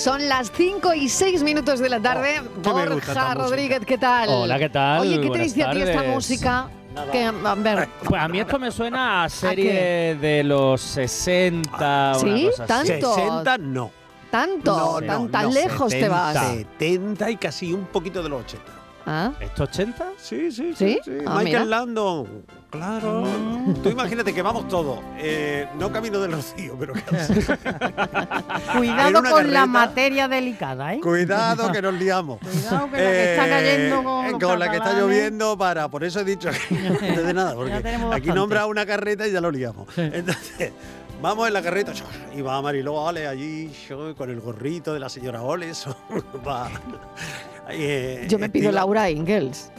Son las 5 y 6 minutos de la tarde. Oh, Borja. Rodríguez, ¿qué tal? Hola, ¿qué tal? Oye, ¿qué te Buenas dice a ti esta música? Que, a ver, Pues a mí esto me suena a serie de los 60. ¿Sí? una cosa así. ¿Tanto? 60 no. tanto, No, tan, no, tan no, lejos te 70. vas. 70 y casi un poquito de los 80. ¿Ah? ¿Esto 80? Sí, sí, ¿Sí? sí. sí. Ah, Michael mira. Landon. Claro. Tú imagínate que vamos todos. eh, no camino del rocío, pero casi. Cuidado con la materia delicada, ¿eh? Cuidado que nos liamos. Cuidado que la que está Eh, cayendo con con la que está lloviendo para por eso he dicho que no de nada porque aquí nombra una carreta y ya lo liamos entonces vamos en la carreta y va Mariló Ole allí con el gorrito de la señora Oles va eh, Yo me pido estilo- Laura Ingalls.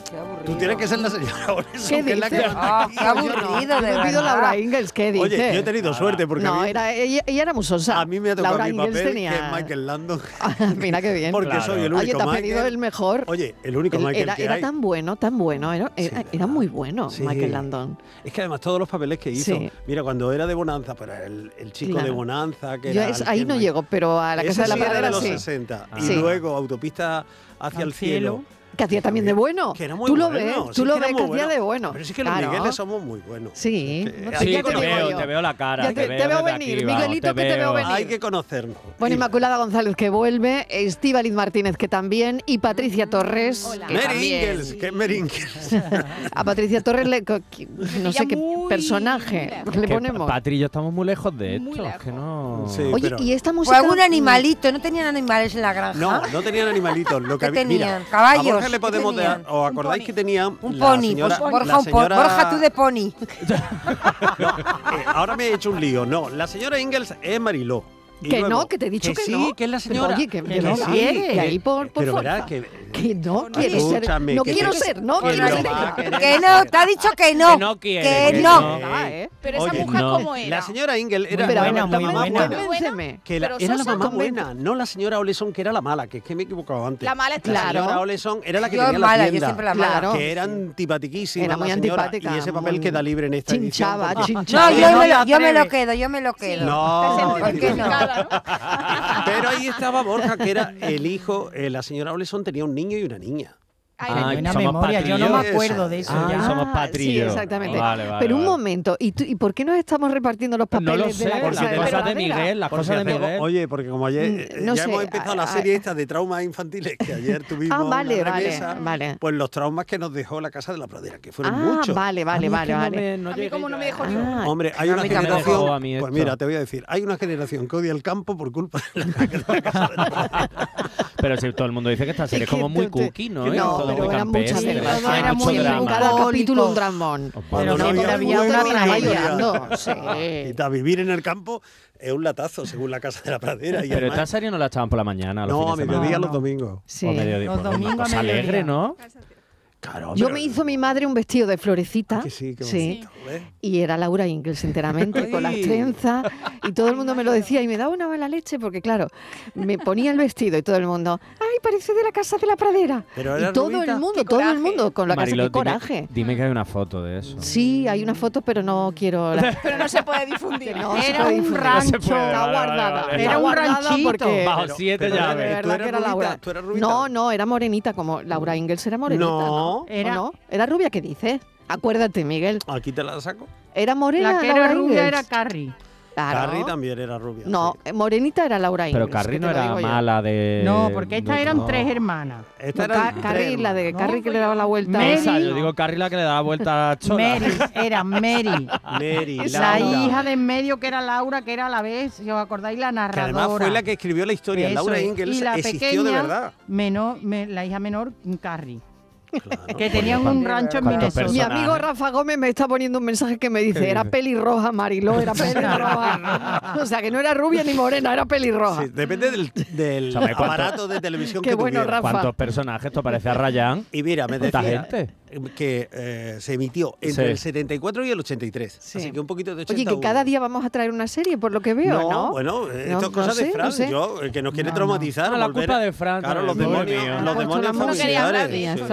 tú tienes que ser la señora ¿Qué que es la que Ah, qué aburrido, de yo me pido. Laura Ingalls, ¿qué dice? Oye, yo he tenido suerte porque a no, mí, era, ella, ella era muy sosa. a mí me ha tocado Laura mi papel tenía... que es Michael Landon Mira qué bien. porque Claro. soy el Oye, único te has pedido el mejor. oye el único Él Michael era, que era hay tan bueno, tan bueno. Era, era, Sí. era muy bueno, Sí. Michael Landon. Es que además todos los papeles que hizo, Sí. mira, cuando era de Bonanza, pero el, el chico Claro. de Bonanza, que Yo era es- el ahí no llego, pero a la Casa de la sí era Pradera de los sí. 60. Y Sí. luego autopista hacia El cielo. cielo. Que hacía también de bueno. Que era muy tú lo bueno, ves, sí, tú lo que ves que hacía bueno. de bueno. Pero sí que los Claro. Migueles somos muy buenos. Sí. Que No hay sé Sí, que te veo, te veo la cara. Ya te, te- te veo venir, aquí, vamos, Miguelito, que te veo venir. Hay que conocernos. Bueno, Inmaculada González que vuelve, Estíbaliz Martínez que también y Patricia Torres que Mary también. Ingalls, que es Mary Ingalls. A Patricia Torres le, no sé qué personaje le Que ponemos. Patri y yo estamos muy lejos de esto. que no. Sí. Oye, pero- y esta O música algún animalito, ¿no tenían animales en la granja? No, no tenían animalitos. Lo que ¿Qué había, mira, tenían? ¿Caballos? Le ¿Qué podemos dar. ¿Os acordáis que tenían Un la pony. señora- pues Borja, la un pony. señora- Borja, tú de pony. No, eh, ahora me he hecho un lío. No, la señora Ingalls es Mariló. Y Que luego- no, que te he dicho que, sí, no. que es la Pero, señora. Oye, que, Que que no sí, que que- ahí por, por Pero que. Que no Oye, quiero ser. No que- quiero que- ser, no que quiero ser. Que no, te ha dicho que no. Que no quiere, Que que no. ¿eh? Pero esa mujer cómo era. La señora Ingel era, la mamá buena. Que la- era la mamá buena, no la señora Oleson, que era la mala, que es que me he equivocado antes. La mala La Claro. señora Oleson era la que tenía la mala, yo tienda, siempre la mala. Claro. que era antipatiquísima Era la muy antipática, Y ese papel queda libre en esta Chinchaba, edición. porque- chinchaba. No, Que yo, me lo, yo me lo atreves. quedo, yo me lo quedo. No, Te ¿por qué no? Pero ahí estaba Borja, que era el hijo, eh, la señora Oleson tenía un niño y una niña. Ay, Ah, Buena somos memoria, yo no me acuerdo de eso Ah, ya. somos Sí, patrillos. exactamente. Vale, vale, Pero un vale. momento, ¿y, tú- ¿y por qué nos estamos repartiendo los No papeles de sé, la de la cosas de? Miguel, las cosas de Miguel. Oye, porque como ayer Mm, eh, no ya sé, hemos empezado la a- serie a- esta de traumas infantiles, que ayer tuvimos Ah, vale, una vale, remesa, vale. pues los traumas que nos dejó la casa de la pradera, que fueron Ah, muchos. vale, vale, vale, que no vale. me- no A mí llegué como yo no me dejó. Ah, Hombre, hay No, una generación. Pues mira, te voy a decir, hay una generación que odia el campo por culpa de la, de la casa de la pradera. Pero si todo el mundo dice que esta serie es como muy cookie, ¿no? No, Y todo pero muy era mucho muy drama. cada capítulo un dramón. Pero no había una no tragedia. Sí. Y vivir en el campo es un latazo, según la casa de la pradera. Y Pero además- esta serie no la echaban por la mañana. los no, a mediodía. No, los domingos. Sí. O mediodía. Los una domingos a cosa mediodía. alegre, ¿no? Claro, Yo pero- me hizo mi madre un vestido de florecita. Que sí, qué Sí. bonito, ¿ves? Y era Laura Ingalls enteramente, con las trenzas, y todo el mundo me lo decía y me daba una mala leche porque, claro, me ponía el vestido y todo el mundo, ¡ay, parece de la casa de la pradera! Pero y todo rubita. el mundo, todo el mundo con la casa, Mariló, qué coraje. Dime, dime que hay una foto de eso. Sí, hay una foto, pero no quiero... la- Pero no se puede difundir. no Era puede un difundir. rancho. puede, Está vale, vale, guardada. vale. Era un ranchito. porque- Bajo Pero- siete pero- de llaves. ¿tú verdad eres que era rubita? Laura. ¿Tú eres rubita? No, no, era morenita, como Laura Ingalls era morenita. No. ¿No? ¿O Era- no? ¿Era rubia? ¿Qué dices? Acuérdate, Miguel. Aquí te la saco. ¿Era morena La que Laura era rubia era Carrie. Claro. Carrie también era rubia. No, sí. eh, morenita era Laura Ingalls. Pero Carrie que no era mala de. No, porque estas eran no. tres hermanas. Esta No, era Ca- Carrie, la de ¿no? Carrie que le daba la vuelta. Mary. Esa, yo digo Carrie la que le daba vuelta a Chola. Mary, era Mary. Mary, La Laura. hija de en medio que era Laura, que era a la vez, si os acordáis, la Que narradora. además fue la que escribió la historia. Eso Laura es. Ingalls y la existió pequeña, de verdad. menor, me- la hija menor, Carrie. Claro. Que tenían un rancho en ¿Cuántos Minnesota. Mi amigo Rafa Gómez me está poniendo un mensaje que me dice, era pelirroja, Mariló, era pelirroja. o sea, que no era rubia ni morena, era pelirroja. Sí, depende del, del O sea, aparato de televisión Qué que bueno, tuviera. Rafa. ¿Cuántos personajes? Esto parece a Ryan. Y mira, me ¿Cuánta decía gente? Que eh, se emitió entre Sí. el 74 y el 83. Sí. Así que un poquito de Oye, 81. que cada día vamos a traer una serie, por lo que veo, ¿no? No, bueno, No, esto es no cosa sé, de no Fran, sé. yo, eh, que nos quiere No, traumatizar. no. Ah, la culpa a- de Fran Claro, los demonios, mío. los demonios la música No quería hablar familiares.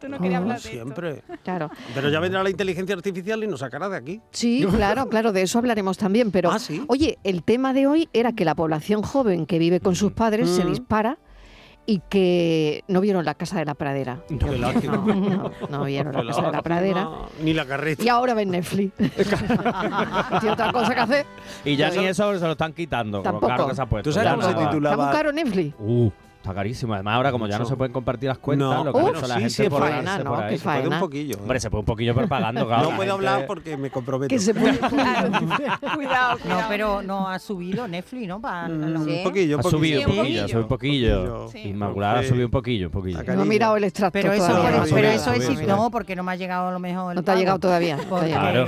Tú no querías hablar de esto. siempre. Claro. Pero ya vendrá la inteligencia artificial y nos sacará de aquí. Sí, claro, claro, de eso hablaremos también. Pero, Ah, ¿sí? oye, el tema de hoy era que la población joven que vive con sus padres se Mm. dispara y que no vieron la casa de la pradera. No, no vieron la casa de la pradera. Ni la carreta. Y ahora ven Netflix. Tiene otra cosa que hacer. Y ya ni eso se lo están quitando. lo Tampoco. caro que se ha puesto. ¿Tú sabes Ya cómo no se va. titula? Está muy va- caro Netflix. Uh, está carísimo. Además, ahora como ya no se pueden compartir las cuentas, No, lo que ha bueno, hecho la sí, gente sí, por faena, ¿no? por ahí. Se puede un poquillo. Hombre, se puede un poquillo propagando, claro. no puedo gente- hablar porque me comprometo. Que se puede. Cuidado, No, pero no ha subido Netflix, ¿no? Para Mm, Sí. Un poquillo, Ha subido un Sí, un poquillo, ha subido un poquillo. Sí. Inmaculada ha subido un poquillo, un poquillo. No he mirado el extracto Pero eso, todavía. no, pero, no, pero no, eso no, existe. no. No, porque no me ha llegado a lo mejor el No te ha llegado todavía. no. Claro.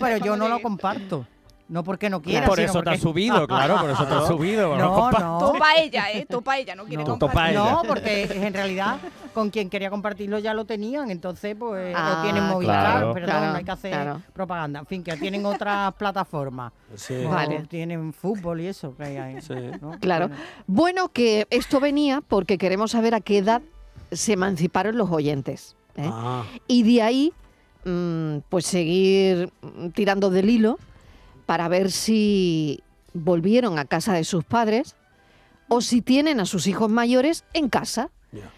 Pero yo no lo comparto. No porque no quiera, Por sino eso te porque... has subido, claro, por eso te has subido. No, no. Topa ella, ¿eh? Topa ella, no quiere No. Compartir. No, porque en realidad con quien quería compartirlo ya lo tenían, entonces pues Ah, lo tienen Movistar, claro. perdón, Claro, no hay que hacer claro. propaganda. En fin, que tienen otras plataformas. Sí. Vale. Tienen fútbol y eso que hay ahí. Sí. ¿no? Claro. Bueno. Bueno, que esto venía porque queremos saber a qué edad se emanciparon los oyentes. ¿eh? Ah, Y de ahí, mm, pues seguir tirando del hilo para ver si volvieron a casa de sus padres o si tienen a sus hijos mayores en casa.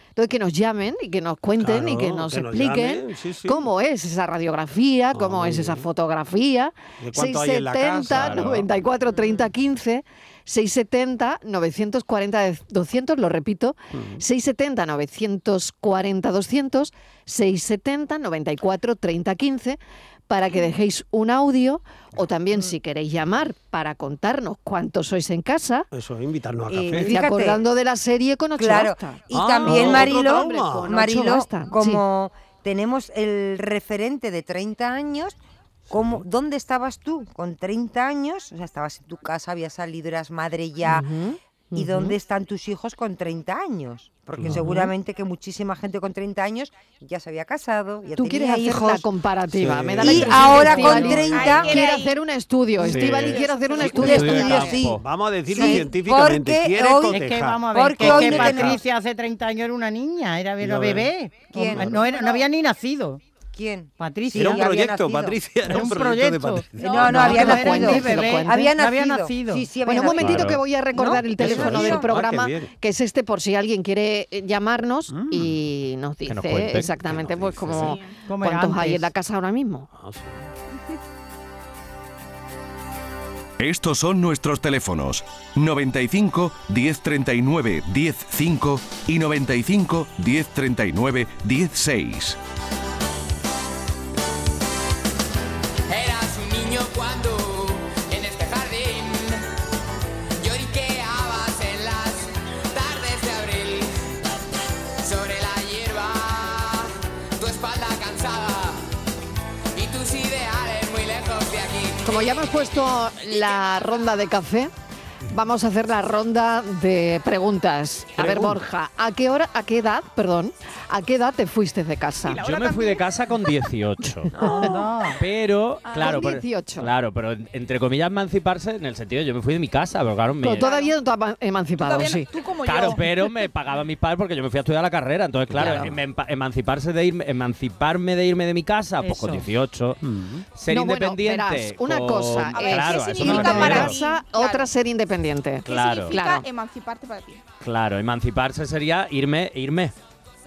Entonces, que nos llamen y que nos cuenten y que Claro, nos que nos expliquen llamen, sí, sí. cómo es esa radiografía, cómo muy es esa fotografía. ¿De cuánto hay en la 670 casa? ¿no? 94 30 15 670 940 200, lo repito, Mm. 670 940 200 670 94 30 15 para que dejéis un audio o también si queréis llamar para contarnos cuántos sois en casa. Eso, invitarnos a Y café. Fíjate. acordando de la serie con ocho Claro. Y Ah, también, Marilo, ocho Marilo, sí. como tenemos el referente de 30 años, ¿cómo, ¿dónde estabas tú con 30 años? O sea, estabas en tu casa, habías salido, eras madre ya. ¿Y ujú. dónde están tus hijos con 30 años? Porque seguramente que muchísima gente con 30 años ya se había casado, ya Tú tenía quieres hacer hijos. la comparativa. Sí. Me da la Y ahora con Estíbaliz 30 Ay, quiere hacer un estudio. Sí. Estíbaliz quiere hacer un Un estudio. estudio, sí. Vamos a decirlo Sí, científicamente. porque Quiere hoy-. Es que vamos a ver, Porque que, hoy que Patricia hace 30 años era una niña, era, era bebé. ¿Quién? No, era, no había ni nacido. ¿Quién? Patricia. Era un proyecto, Patricia. Era un proyecto, de Patricia. No, no, había nacido. Había nacido. Sí, sí, había bueno, un momentito claro. que voy a recordar ¿No? el teléfono del ah, programa, ah, que es este por si alguien quiere eh, llamarnos mm. y nos dice nos cuente, exactamente nos pues, dice, como sí. cuántos hay en la casa ahora mismo. Ah, Estos son nuestros teléfonos 95 1039 105 y 95 1039 16. 10 Como ya hemos puesto la ronda de café, vamos a hacer la ronda de preguntas. A ver. Borja, ¿a qué hora, a qué edad, perdón, a qué edad te fuiste de casa? Yo me fui de casa con 18. Anda. Pero, claro, Con pero- 18. claro, pero en- entre comillas emanciparse en el sentido yo me fui de mi casa, pero claro, me, Pero todavía no te has emancipado, Todavía no- sí. Tú como Claro, yo. pero me pagaban mis padres porque yo me fui a estudiar la carrera. Entonces, claro, Claro. em- emanciparse de irme, emanciparme de irme de mi casa, pues con Eso. 18. Ser No, bueno, independiente. verás, una con- cosa A ver, claro, ¿qué eso significa de para casa, otra ser independiente. ¿Qué Claro. significa Claro. emanciparte para ti? Claro, emanciparse sería irme, irme.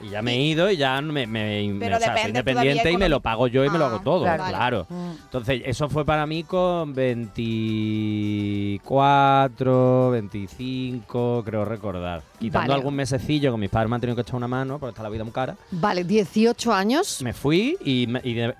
Y ya me he ido y ya me, me, me- Pero o sea, soy independiente y me lo pago yo y me lo hago Ah, todo, claro. claro. Mm. Entonces, eso fue para mí con 24, 25, creo recordar. Quitando Vale. algún mesecillo que mis padres me han tenido que echar una mano, porque está la vida muy cara. Vale, 18 años, Me fui y,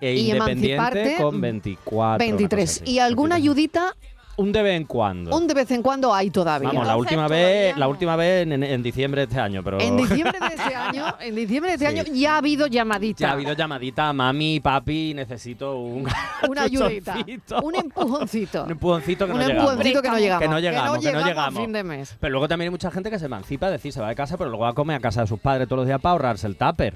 e Y independiente emanciparte, con 24. una 23. cosa así, ¿Y alguna 23. ayudita Un de vez en cuando. Un de vez en cuando hay todavía. Vamos, la última vez, la no. última vez en, en- en diciembre de este año, pero En diciembre de este año, en diciembre de este Sí. año ya ha habido llamadita. ya ha habido llamadita, mami, papi, necesito un una ayudita, un empujoncito. un empujoncito que un no llegamos. empujoncito que no llegamos. Que no llegamos, que no a llegamos. fin de mes. Pero luego también hay mucha gente que se emancipa, es decir, se va de casa, pero luego va a comer a casa de sus padres todos los días para ahorrarse el tupper.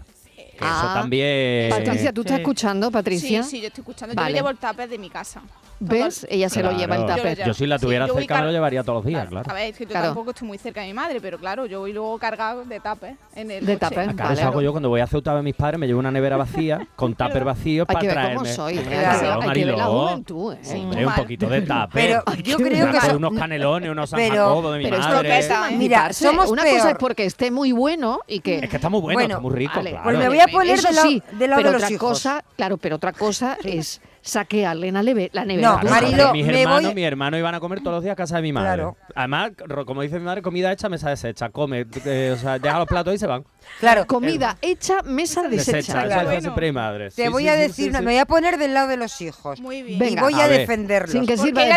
Que eso Ah. también... Patricia, ¿tú estás Sí. escuchando, Patricia? Sí, sí, yo estoy escuchando. Vale. Yo llevo el tupper de mi casa. ¿Ves? Ella se lo lleva el Claro. tupper. Yo Yo si la Sí, tuviera yo voy cerca me lo llevaría todos los días, claro. A ver, es que yo Claro. tampoco estoy muy cerca de mi madre, pero claro, yo voy luego cargado de tupper en el De tupper, Acá Vale. eso hago yo cuando voy a Ceuta de mis padres, me llevo una nevera vacía con tupper vacío para traerme. cómo soy. Hay que Claro, ver- hay que ver la Mariló. juventud. ¿eh? Sí. Hombre, un poquito de tupper. Pero yo creo que unos canelones, unos San Pero- Jacobo de mi Pero esto madre. que es Mira, somos Una cosa es porque esté muy bueno y que... Es que está muy bueno, está muy rico, claro. Pues me voy a poner Eso del lado, sí, del lado pero de los otra hijos. cosa, claro, pero otra cosa es saquearle la, neve- la nevera. No, Claro, madre. Marilo, mis me hermanos, voy- mis hermanos iban a comer todos los días a casa de mi madre. Claro. Además, como dice mi madre, comida hecha, mesa deshecha. Come, eh, o sea, deja los platos y se van. Claro, Comida hecha, mesa Desecha. deshecha. Claro. mi madre. te Sí, voy sí, a decir, sí, una- sí. me voy a poner del lado de los hijos. Muy bien. Venga. y voy A a, defenderlos. Sin que sirva de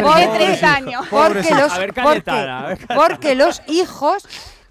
años. Porque los, A ver, porque, porque los hijos,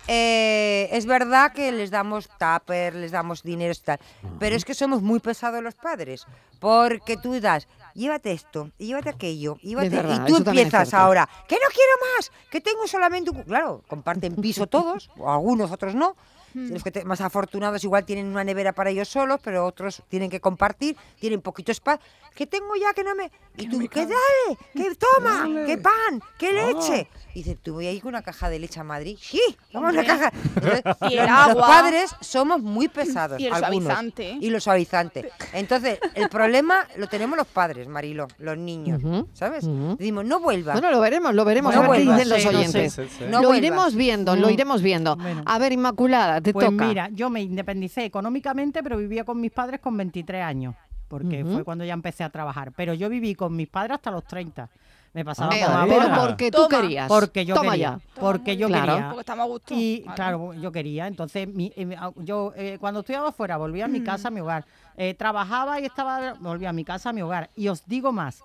eh, es verdad que les damos tupper, les damos dinero y tal, pero es que somos muy pesados los padres, porque tú das, llévate esto, llévate aquello, y llévate, verdad, y tú empiezas ahora, que no quiero más, que tengo solamente un... cu-". Claro, comparten piso todos, o algunos, otros no. Los que más afortunados igual tienen una nevera para ellos solos, pero otros tienen que compartir, tienen poquito espacio. Que tengo ya que no me... Y tú, que dale, que toma, que pan, que leche. Y dices, tú voy a ir con una caja de leche a Madrid. Sí, vamos a una caja. Entonces, Y el los, padres somos muy pesados. Y el algunos. suavizante. Y los suavizantes. Entonces, el problema lo tenemos los padres, Marilo, los niños. Ujú, ¿Sabes? ujú. Decimos, no vuelvas. Bueno, lo veremos, lo veremos. No a ver qué vuelvas. dicen los Sí, no sé. oyentes. Sí, sí, sí. No lo iremos viendo, lo Mm. iremos viendo. Bueno. A ver, Inmaculada, te Pues toca. mira, yo me independicé económicamente, pero vivía con mis padres con 23 años, porque fue cuando ya empecé a trabajar. Pero yo viví con mis padres hasta los 30. Me pasaba Ah, pero porque tú Toma. querías. porque yo Toma quería, ya. porque yo Claro. quería. Porque estamos a gusto. Y Vale. claro, yo quería. Entonces, mi- eh, mi- yo eh, cuando estudiaba fuera volvía a mi casa, a mi hogar. Eh, trabajaba y estaba, volvía a mi casa, a mi hogar. Y os digo más.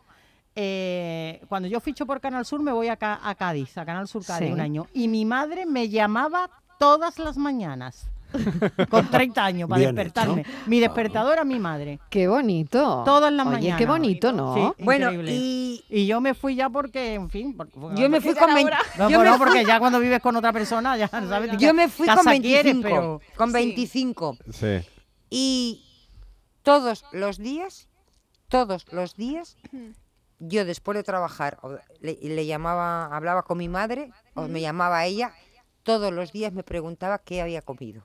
eh, cuando yo ficho por Canal Sur me voy a, a Cádiz, a Canal Sur Cádiz Sí. un año. Y mi madre me llamaba todas las mañanas. con 30 años para Bien despertarme. Mi despertador era mi madre. Qué bonito. Todas las Oye, mañanas. qué bonito, ¿no? Sí, Bueno, increíble. y Y yo me fui ya porque, en fin, porque- yo me fui con era 20 hora. no, yo me no, fui- porque ya cuando vives con otra persona, ya sabes. Yo me fui con casa 25. quieres, pero Con Sí. 25. Sí. Y todos los días, todos los días, yo después de trabajar, le llamaba, hablaba con mi madre, o me llamaba ella, todos los días me preguntaba qué había comido.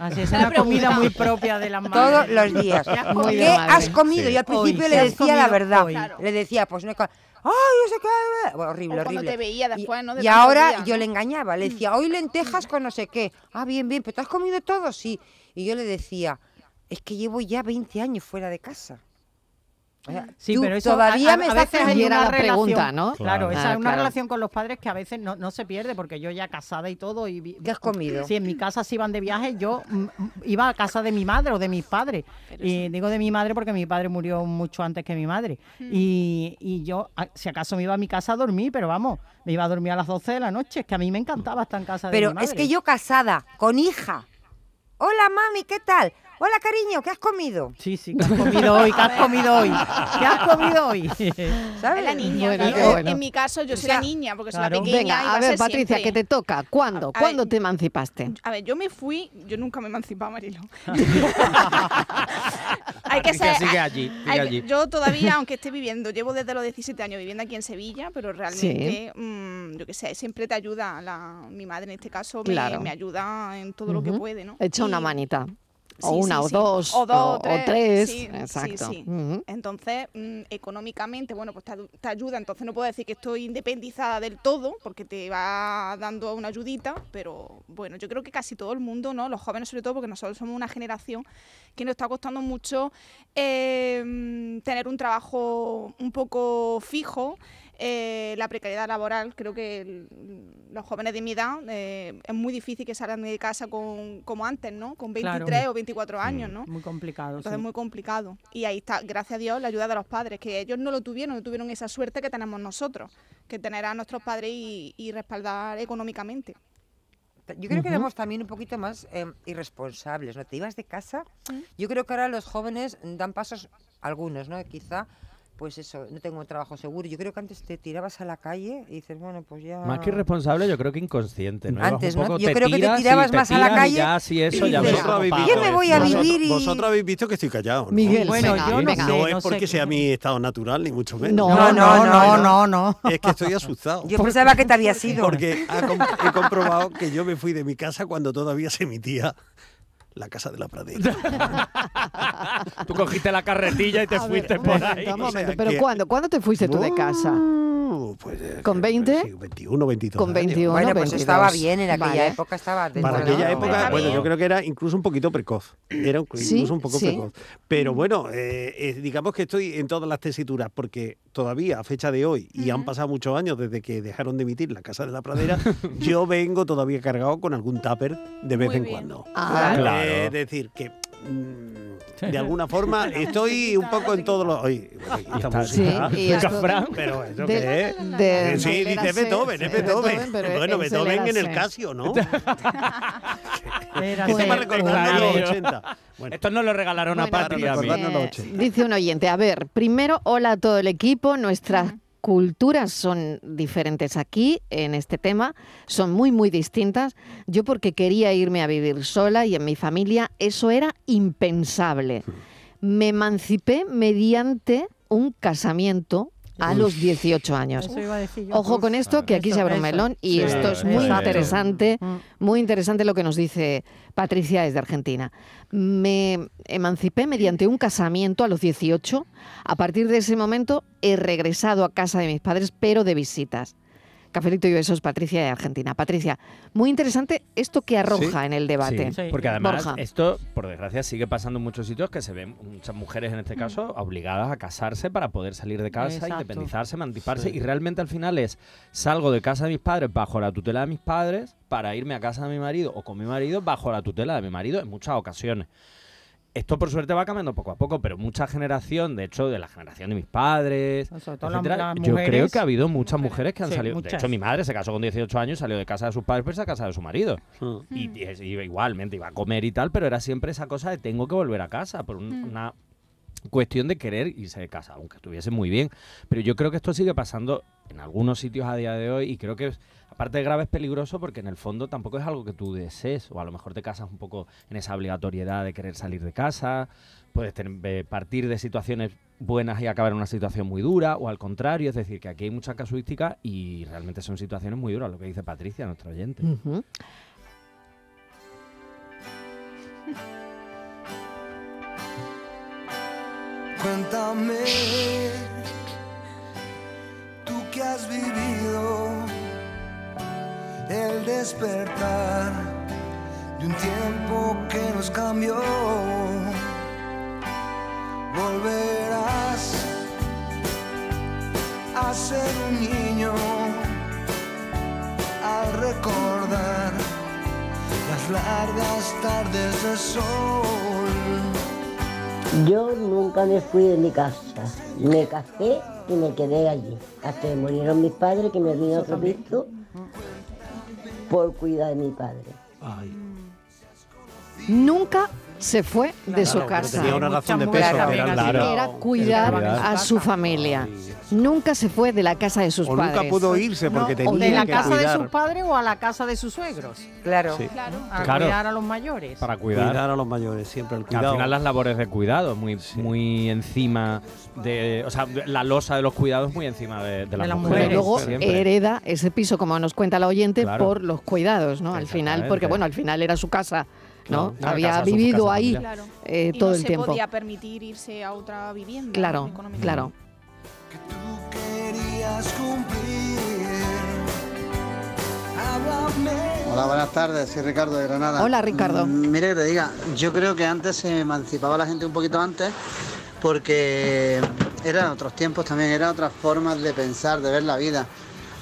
así es Una una comida muy propia de las madres. Todos los días. ¿Qué has Muy ¿Qué de comido? madre. has comido? Sí. Yo al principio Hoy. le ¿Qué has decía la verdad. hoy? Le decía, pues no he ¡Ay, no sé qué! Bueno, horrible, O horrible. te veía después, y, ¿no? De y tantos ahora yo le engañaba, le decía, hoy lentejas con no sé qué. Ah, bien, bien, pero ¿te has comido todo? Sí. Y yo le decía, es que llevo ya 20 años fuera de casa. Sí, tú pero eso todavía a, a- me a estás veces hay Y era una la relación, pregunta, ¿no? Claro, Claro. esa Ah, es una claro. relación con los padres que a veces no, no se pierde porque yo ya casada y todo y ¿Qué has comido? Si en mi casa se iban de viaje, yo mm, mm, iba a casa de mi madre o de mis padres. Y digo de mi madre porque mi padre murió mucho antes que mi madre. Y, y yo, a- si acaso me iba a mi casa a dormir, pero vamos, me iba a dormir a las 12 de la noche, es que a mí me encantaba estar en casa de Pero mi madre. es que yo casada, con hija. Hola, mami, ¿qué tal? Hola, cariño, ¿qué has comido? Sí, sí, ¿qué has comido hoy? ¿Qué has comido hoy? ¿Qué has comido hoy? ¿Sabes? Es la niña. Bueno, claro. bueno. En mi caso, yo soy sea, la niña, porque soy la claro. pequeña. y Venga, va a ver, ser Patricia, siempre. ¿qué te toca? ¿Cuándo? A ¿Cuándo ver, te emancipaste? A ver, yo me fui, yo nunca me emancipaba, Marilo. hay que ser. sigue allí, sigue hay que- allí. yo todavía, aunque esté viviendo, llevo desde los 17 años viviendo aquí en Sevilla, pero realmente, mm, yo qué sé, siempre te ayuda. La, mi madre en este caso me, Claro. me ayuda en todo lo que puede, ¿no? Echa una Y- manita. O Sí, una, sí, o sí. dos, o dos, o- o tres. Exacto. Entonces, mm, económicamente, bueno, pues te ayuda. Entonces no puedo decir que estoy independizada del todo, porque te va dando una ayudita, pero bueno, yo creo que casi todo el mundo, ¿no? Los jóvenes sobre todo, porque nosotros somos una generación que nos está costando mucho eh, mm, tener un trabajo un poco fijo. Eh, la precariedad laboral. Creo que el- los jóvenes de mi edad eh, es muy difícil que salgan de casa con, como antes, ¿no? Con 23 Claro. o 24 años, ¿no? Muy complicado. Entonces sí. muy complicado. Y ahí está, gracias a Dios, la ayuda de los padres, que ellos no lo tuvieron, no tuvieron esa suerte que tenemos nosotros, que tener a nuestros padres y, y respaldar económicamente. Yo creo que Ujú. éramos también un poquito más eh, irresponsables, ¿no? Te ibas de casa. Yo creo que ahora los jóvenes dan pasos, algunos, ¿no? Quizá, pues eso, no tengo un trabajo seguro. Yo creo que antes te tirabas a la calle y dices, bueno, pues ya... Más que irresponsable, yo creo que inconsciente. ¿no? Antes, un ¿no? Yo creo que te tiras tirabas te más a la tiras calle Ya, sí, eso, y ya dices, ves Vosotros habéis cómo visto Yo me voy a vosotros- vivir y- Vosotros habéis visto que estoy callado. ¿no? Miguel, Bueno, venga, yo no venga. sé. No es no porque sea mi estado natural, ni mucho menos. No, No, no, no, no, no. Es que estoy asustado. Yo pensaba que te había sido. Porque he comprobado que yo me fui de mi casa cuando todavía se emitía la casa de la pradera. Tú cogiste la carretilla y te A fuiste por ahí. O sea ¿Pero que- cuándo? ¿Cuándo te fuiste tú de casa? Pues, eh, ¿Con que- 20? sí, 21, 22 Con años. 21, Bueno, pues 22. estaba bien, en aquella Vale. época estaba dentro Para de la aquella época, bueno, yo creo que era incluso un poquito precoz. Era Sí, incluso un poco sí. precoz. Pero bueno, eh, digamos que estoy en todas las tesituras, porque todavía a fecha de hoy, y han pasado muchos años desde que dejaron de emitir la Casa de la Pradera, yo vengo todavía cargado con algún tupper de vez Muy en bien. cuando. Ah, Claro. Eh, Es decir, que de alguna forma estoy un poco en todos los... Oye, bueno, Sí, esto- pero eso de- qué es. de- sí, Beethoven dice Beethoven, es Beethoven. pero Bueno, Beethoven en el. Casio, ¿no? Va ser recordando los vez. 80. Bueno, Esto nos lo regalaron a Bueno, Patria a mí. recordar- Recordarnos los Eh, 80. dice un oyente, a ver, primero, hola a todo el equipo, nuestras culturas son diferentes aquí en este tema, son muy, muy distintas. Yo porque quería irme a vivir sola y en mi familia eso era impensable. Me emancipé mediante un casamiento a los 18 años. Eso iba a decir yo. Ojo con esto, que aquí se abre un melón y Sí, esto es muy exacto. interesante, Mm. muy interesante lo que nos dice Patricia desde Argentina. Me emancipé mediante un casamiento a los 18. A partir de ese momento he regresado a casa de mis padres, pero de visitas. Cafelito y besos, Patricia de Argentina. Patricia, muy interesante esto que arroja en el debate. Sí, Sí. porque además Borja. esto, por desgracia, sigue pasando en muchos sitios que se ven muchas mujeres en este caso obligadas a casarse para poder salir de casa, Exacto. independizarse, emanciparse Sí. y realmente al final es salgo de casa de mis padres bajo la tutela de mis padres para irme a casa de mi marido o con mi marido bajo la tutela de mi marido en muchas ocasiones. Esto por suerte va cambiando poco a poco, pero mucha generación, de hecho, de la generación de mis padres, etcétera, las yo creo que ha habido muchas mujeres que han Sí, salido. De hecho, mi madre se casó con 18 años, salió de casa de sus padres, pero se a casa de su marido. Mm. Y, igualmente, iba a comer y tal, pero era siempre esa cosa de tengo que volver a casa por un- una cuestión de querer irse de casa, aunque estuviese muy bien. Pero yo creo que esto sigue pasando en algunos sitios a día de hoy y creo que, aparte de grave, es peligroso porque en el fondo tampoco es algo que tú desees o a lo mejor te casas un poco en esa obligatoriedad de querer salir de casa, puedes eh, partir de situaciones buenas y acabar en una situación muy dura o al contrario, es decir, que aquí hay mucha casuística y realmente son situaciones muy duras, lo que dice Patricia, nuestro oyente. Ujú. Cuéntame, tú que has vivido el despertar de un tiempo que nos cambió. Volverás a ser un niño al recordar las largas tardes de sol. Yo nunca me fui de mi casa. Me casé y me quedé allí. Hasta que murieron mis padres, que me vine a otro piso por cuidar de mi padre. Ay, Nunca se fue de su claro, casa. Tenía una Muchas razón de mujeres peso. también que era Cuidar. a su familia. Nunca se fue de la casa de sus O padres. nunca pudo irse porque No, tenía o de la que casa de sus padres o a la casa de sus suegros. Claro. Sí. Claro. A Claro. cuidar a los mayores. Para cuidar. cuidar a los mayores, siempre el Que al cuidado. final las labores de cuidado, muy, muy encima de. O sea, la losa de los cuidados muy encima de, de las las mujeres. Luego siempre. hereda ese piso, como nos cuenta la oyente, Claro. por los cuidados, ¿no? Al final, porque bueno, al final era su casa, ¿no? Claro, Había casa, vivido casa ahí familiar. Claro. eh, y todo no el se tiempo. podía permitir irse a otra vivienda. Claro, económicamente. claro. Que tú querías cumplir. Háblame. Hola, buenas tardes, soy Ricardo de Granada. Hola, Ricardo. Mm, Mire que te diga, yo creo que antes se emancipaba la gente un poquito antes porque eran otros tiempos también, eran otras formas de pensar, de ver la vida.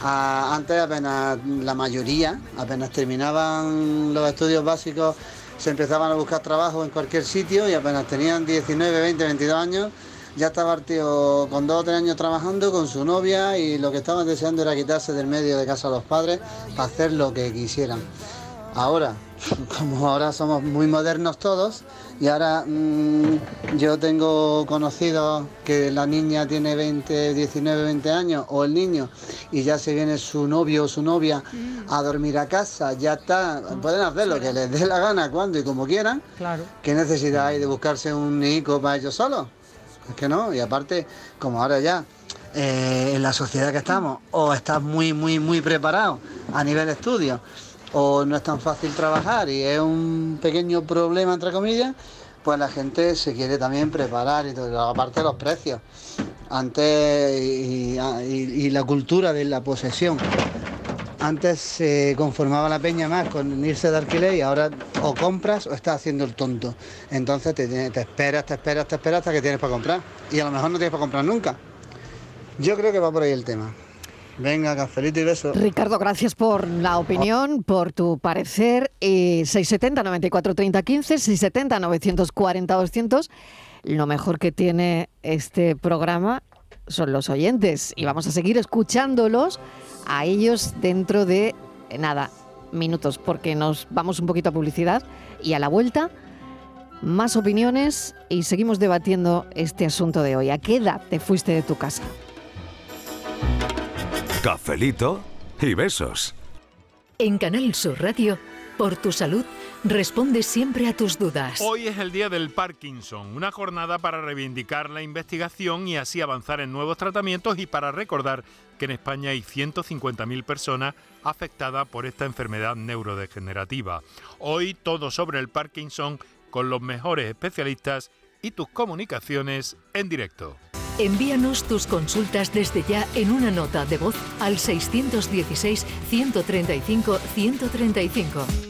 Ah, antes apenas la mayoría, apenas terminaban los estudios básicos, se empezaban a buscar trabajo en cualquier sitio y apenas tenían 19, 20, 22 años, ya estaba el tío con dos o tres años trabajando con su novia y lo que estaban deseando era quitarse del medio de casa a los padres para hacer lo que quisieran. Ahora, como ahora somos muy modernos todos, y ahora mm, yo tengo conocidos que la niña tiene 20, 19, 20 años, o el niño, y ya se viene su novio o su novia a dormir a casa, ya está, pueden hacer lo que les dé la gana, cuando y como quieran. Claro. ¿Qué necesidad hay de buscarse un nico para ellos solos? Es que no, y aparte, como ahora ya, eh, en la sociedad que estamos, o estás muy, muy, muy preparado a nivel estudio, o no es tan fácil trabajar y es un pequeño problema, entre comillas, pues la gente se quiere también preparar y todo, aparte los precios. Antes, y la cultura de la posesión. Antes se conformaba la peña más con irse de alquiler y ahora o compras o estás haciendo el tonto. Entonces te, te esperas, te esperas, te esperas hasta que tienes para comprar. Y a lo mejor no tienes para comprar nunca. Yo creo que va por ahí el tema. Venga, cafelito y besos. Ricardo, gracias por la opinión, por tu parecer. Eh, 670 94 30 15, 670 940 200. Lo mejor que tiene este programa son los oyentes y vamos a seguir escuchándolos a ellos dentro de nada, minutos, porque nos vamos un poquito a publicidad y a la vuelta más opiniones y seguimos debatiendo este asunto de hoy. ¿A qué edad te fuiste de tu casa? Cafelito y besos. En Canal Sur Radio, por tu salud, responde siempre a tus dudas. Hoy es el día del Parkinson, una jornada para reivindicar la investigación y así avanzar en nuevos tratamientos y para recordar que en España hay 150.000 personas afectadas por esta enfermedad neurodegenerativa. Hoy todo sobre el Parkinson con los mejores especialistas y tus comunicaciones en directo. Envíanos tus consultas desde ya en una nota de voz al 616-135-135.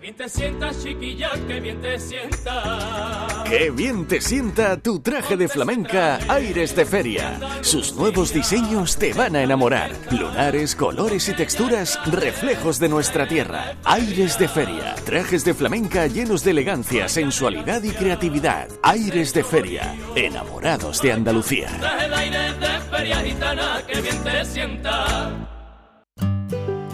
Que bien te sientas, chiquilla, que bien te sientas. Qué bien te sienta tu traje de flamenca Aires de Feria. Sus nuevos diseños te van a enamorar. Lunares, colores y texturas, reflejos de nuestra tierra. Aires de Feria. Trajes de flamenca llenos de elegancia, sensualidad y creatividad. Aires de Feria. Enamorados de Andalucía. Traje de feria gitana, bien te sienta.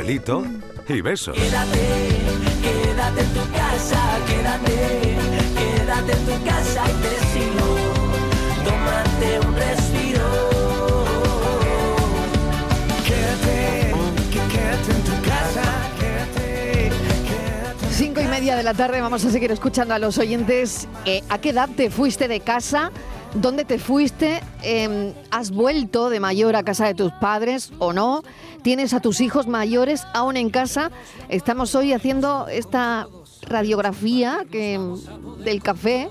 cafelito y besos. Quédate, quédate en tu casa, quédate, quédate en tu casa y te sigo. Tómate un respiro. Quédate, quédate en tu casa, quédate. quédate Cinco y media de la tarde vamos a seguir escuchando a los oyentes. Eh, ¿A qué edad te fuiste de casa? ¿Dónde te fuiste? Em, ¿Has vuelto de mayor a casa de tus padres o no? ¿Tienes a tus hijos mayores aún en casa? Estamos hoy haciendo esta radiografía que, del café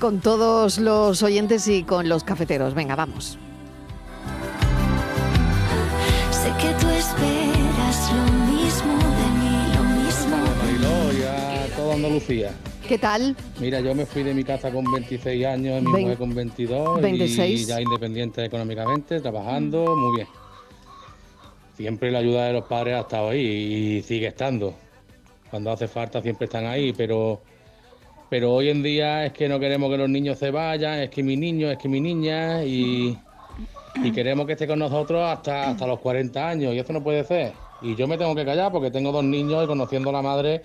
con todos los oyentes y con los cafeteros. Venga, vamos. Sé que tú esperas lo mismo de mí, lo mismo de Mariló y a toda Andalucía. ¿Qué tal? Mira, yo me fui de mi casa con 26 años, mi mujer con 22 26. y ya independiente económicamente, trabajando, muy bien. Siempre la ayuda de los padres ha estado ahí y sigue estando. Cuando hace falta siempre están ahí, pero pero hoy en día es que no queremos que los niños se vayan, es que mi niño, es que mi niña y, y queremos que esté con nosotros hasta, hasta los 40 años y eso no puede ser. Y yo me tengo que callar porque tengo dos niños y conociendo a la madre,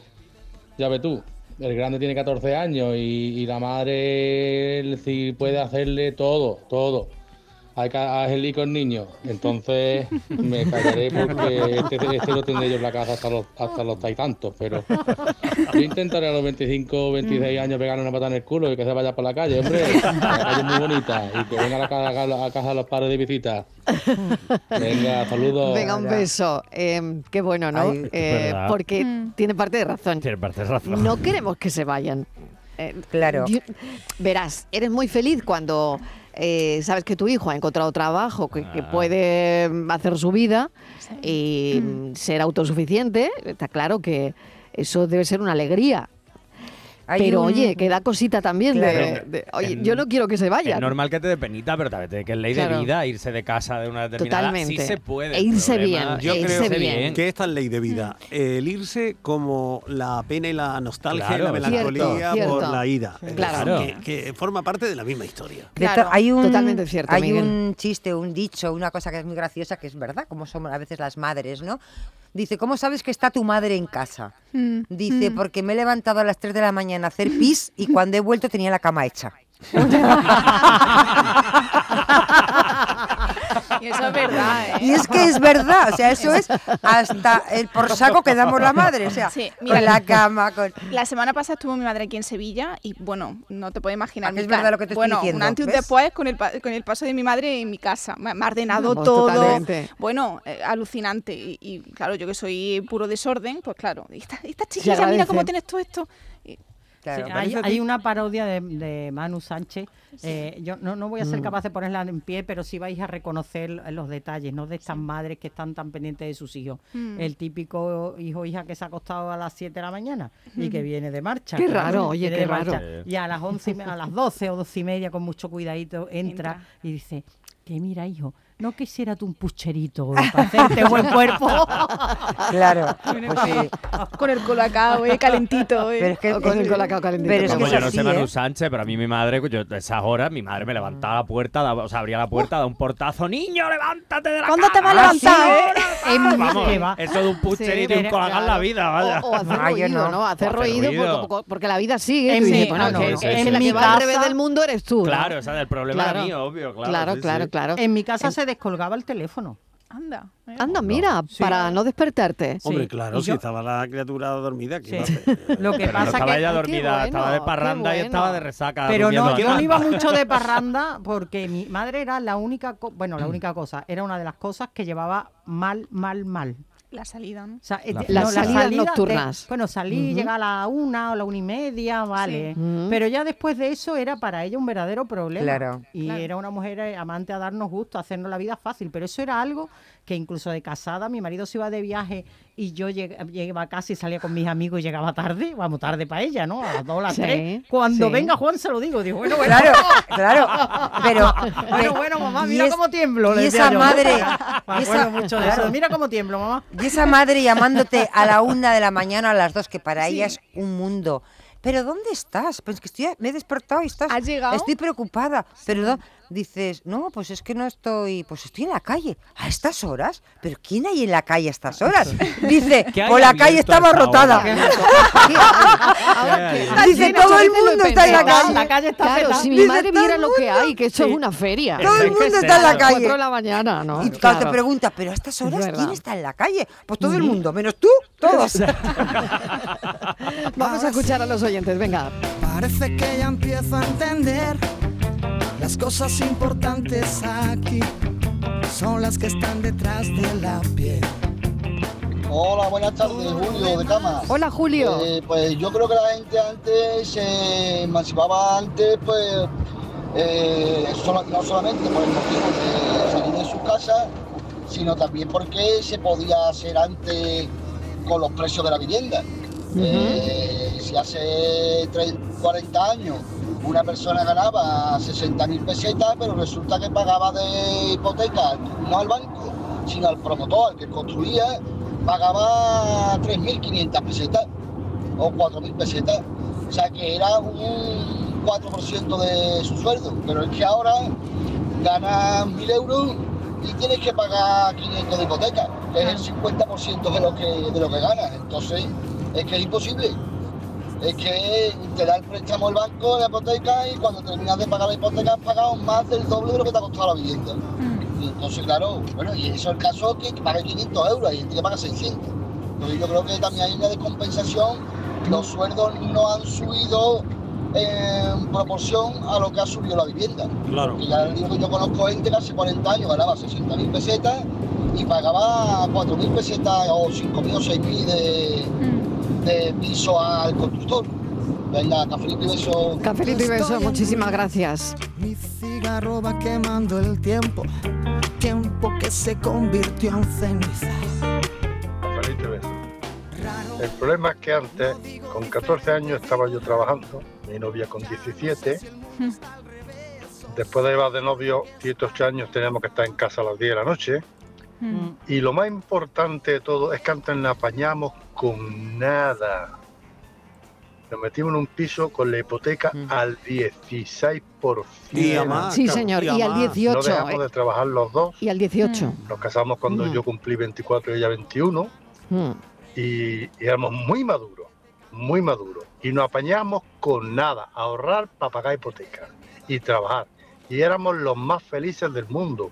ya ves tú, el grande tiene 14 años y, y la madre sí puede hacerle todo, todo. Hay que hacerle con niños. Entonces me callaré porque este, este lo tendré yo en la casa hasta los, hasta los y tantos. Pero yo intentaré a los 25 o 26 años pegarle una patada en el culo y que se vaya por la calle, hombre. La calle es muy bonita y que venga a la casa, a casa de los padres de visita. Venga, saludos. Venga, un beso. Eh, qué bueno, ¿no? Ay, Eh, porque tiene parte de razón. Tiene parte de razón. No queremos que se vayan. Eh, Claro. yo- verás, eres muy feliz cuando eh, sabes que tu hijo ha encontrado trabajo, que, que Ah. puede mm, hacer su vida y mm, ser autosuficiente. Está claro que eso debe ser una alegría. Hay Pero un- oye, que da cosita también de, Claro. de, oye, En- yo no quiero que se Es vayan. normal que te dé penita, pero también te- que es ley Claro. de vida irse de casa de una determinada Totalmente. Sí se puede. E irse problema- bien, Yo e creo irse bien. que esta es ley de vida. El irse como la pena y la nostalgia Claro, y la melancolía Cierto, cierto. por la ida. Claro. decir, Que, que forma parte de la misma historia. Claro, to- hay un, totalmente cierto, Hay Miguel. un chiste, un dicho, una cosa que es muy graciosa, que es verdad, como somos a veces las madres, ¿no? Dice, ¿cómo sabes que está tu madre en casa? Mm. Dice, porque me he levantado a las 3 de la mañana a hacer pis y cuando he vuelto tenía la cama hecha. Y eso es verdad, ¿eh? Y es que es verdad, o sea, eso es hasta el por saco que damos la madre, o sea, Sí, con la cama, con... La semana pasada estuvo mi madre aquí en Sevilla y bueno, no te puedes imaginar. Ah, es verdad lo que te estoy bueno, diciendo, un antes y un después con el, con el paso de mi madre en mi casa. Me, ha ordenado Vamos, todo. totalmente. Bueno, eh, alucinante. Y, y, claro, yo que soy puro desorden, pues claro, esta, esta Se chiquilla, mira cómo tienes todo esto. Claro, Sí, hay, una parodia de, de Manu Sánchez. eh, yo no, no voy a ser Mm. capaz de ponerla en pie, pero sí vais a reconocer los detalles, ¿no? De estas madres que están tan pendientes de sus hijos. Mm. El típico hijo o hija que se ha acostado a las 7 de la mañana y que viene de marcha. Qué raro, oye, qué marcha, raro. Y a las 11, y me- a las 12 o 12 y media, con mucho cuidadito, entra, Entra. y dice, que mira, hijo, no quisiera tú un pucherito para hacerte buen cuerpo. Claro, pues con- sí. Con el colacao, eh, calentito. eh. Pero es que, O con el colacao calentito. Pero es que es yo no así, sé Manu ¿eh? Sánchez, pero a mí mi madre, yo, a esas horas, mi madre me levantaba la puerta, daba- o sea, abría la puerta, da un portazo, niño, levántate de la ¿Cuándo te vas a cama". levantar, eh? En mi- Vamos, eso de un pucherito y un colacao en la vida, vaya. O, o hacer Ah, ruido, no. ¿no? Hacer ruido, ruido. Porque, porque la vida sigue. En mi- bueno, ah, no, no, en la mi que va al revés del mundo eres tú. Claro, o sea, el problema Claro. era mío, obvio, claro. Claro, sí, claro, sí. claro. En mi casa se descolgaba el teléfono. Anda. Anda, mira, Sí. para no despertarte. Hombre, claro, si estaba la criatura dormida, ¿qué Sí. iba a hacer? Lo que Pero no pasa estaba que... ella dormida, estaba de parranda y estaba de resaca. Pero no, yo no iba mucho de parranda porque mi madre era la única, bueno, la única cosa, era una de las cosas que llevaba mal, mal, mal. La salida, ¿no? O sea, La- nocturnas. bueno, salí, Ujú. llega a la una o la una y media, vale. Pero ya después de eso era para ella un verdadero problema. Claro. Y Claro. era una mujer amante a darnos gusto, a hacernos la vida fácil. Pero eso era algo que incluso de casada, mi marido se iba de viaje y yo lleg- llegaba a casa y salía con mis amigos y llegaba tarde, vamos, tarde para ella, ¿no? A las dos, a las Sí, tres. Cuando sí. venga Juan se lo digo, digo, bueno, bueno. Claro, claro, pero... Bueno, bueno, mamá, mira es- cómo tiemblo. le y decía esa yo. madre- Me esa- mucho de claro. eso. Mira cómo tiemblo, mamá. Y esa madre llamándote a la una de la mañana a las dos, que para Sí. ella es un mundo. ¿Pero dónde estás? Pues que estoy, me he despertado y estás... ¿Has llegado? Estoy preocupada. Pero ¿dó- dices, no, pues es que no estoy, pues estoy en la calle. ¿A estas horas? ¿Pero quién hay en la calle a estas horas? Dice, ¿Qué hay pues la calle abierto a está esta abarrotada. Dice, todo el mundo está en la calle. La calle está Claro, si mi madre viera lo que hay, que eso es una feria. Todo el mundo es está en la calle. Cuatro de la mañana, ¿no? Y te preguntas, pero a estas horas. ¿quién está en la calle? Pues todo el mundo, menos tú, todos. Vamos a escuchar a los oyentes, venga. Parece que ya empiezo a entender las cosas importantes aquí son las que están detrás de la piel. Hola, buenas tardes, Julio de Cama. Hola, Julio. Eh, pues yo creo que la gente antes se emancipaba antes, pues eh, no solamente por el motivo de salir de su casa, sino también porque se podía hacer antes con los precios de la vivienda. Eh, si hace 30, 40 años una persona ganaba 60.000 pesetas, pero resulta que pagaba de hipoteca no al banco, sino al promotor, al que construía, pagaba 3.500 pesetas o 4.000 pesetas. O sea que era un 4% de su sueldo. Pero es que ahora ganas 1.000 euros y tienes que pagar 500 de hipoteca, que es el 50% de lo que, de lo que ganas. Entonces, es que es imposible. Es que te da el préstamo el banco, la hipoteca, y cuando terminas de pagar la hipoteca has pagado más del doble de lo que te ha costado la vivienda. Y entonces, claro, bueno, y eso es el caso que pague 500 euros, hay gente que paga 600. Entonces yo creo que también hay una descompensación, los sueldos no han subido en proporción a lo que ha subido la vivienda. Claro. Porque ya digo que yo conozco gente que hace 40 años ganaba 60.000 pesetas y pagaba 4.000 pesetas o 5.000 o 6.000 de, de piso al constructor. Venga, cafelito y beso. Cafelito y beso, muchísimas gracias. Mi cigarro va quemando el tiempo, tiempo que se convirtió en ceniza. Beso. El problema es que antes, con 14 años, estaba yo trabajando, mi novia con 17. Después de llevar de novio 7, 8 años, teníamos que estar en casa a las 10 de la noche. Y lo más importante de todo es que antes no apañamos con nada. Nos metimos en un piso con la hipoteca al 16%. Día más, Sí, señor, día y al más. 18. No dejamos eh, de trabajar los dos. Y al 18. Nos casamos cuando Mm. yo cumplí 24 y ella 21 Mm. y, y éramos muy maduros, muy maduros. Y nos apañamos con nada, ahorrar para pagar hipoteca y trabajar. Y éramos los más felices del mundo.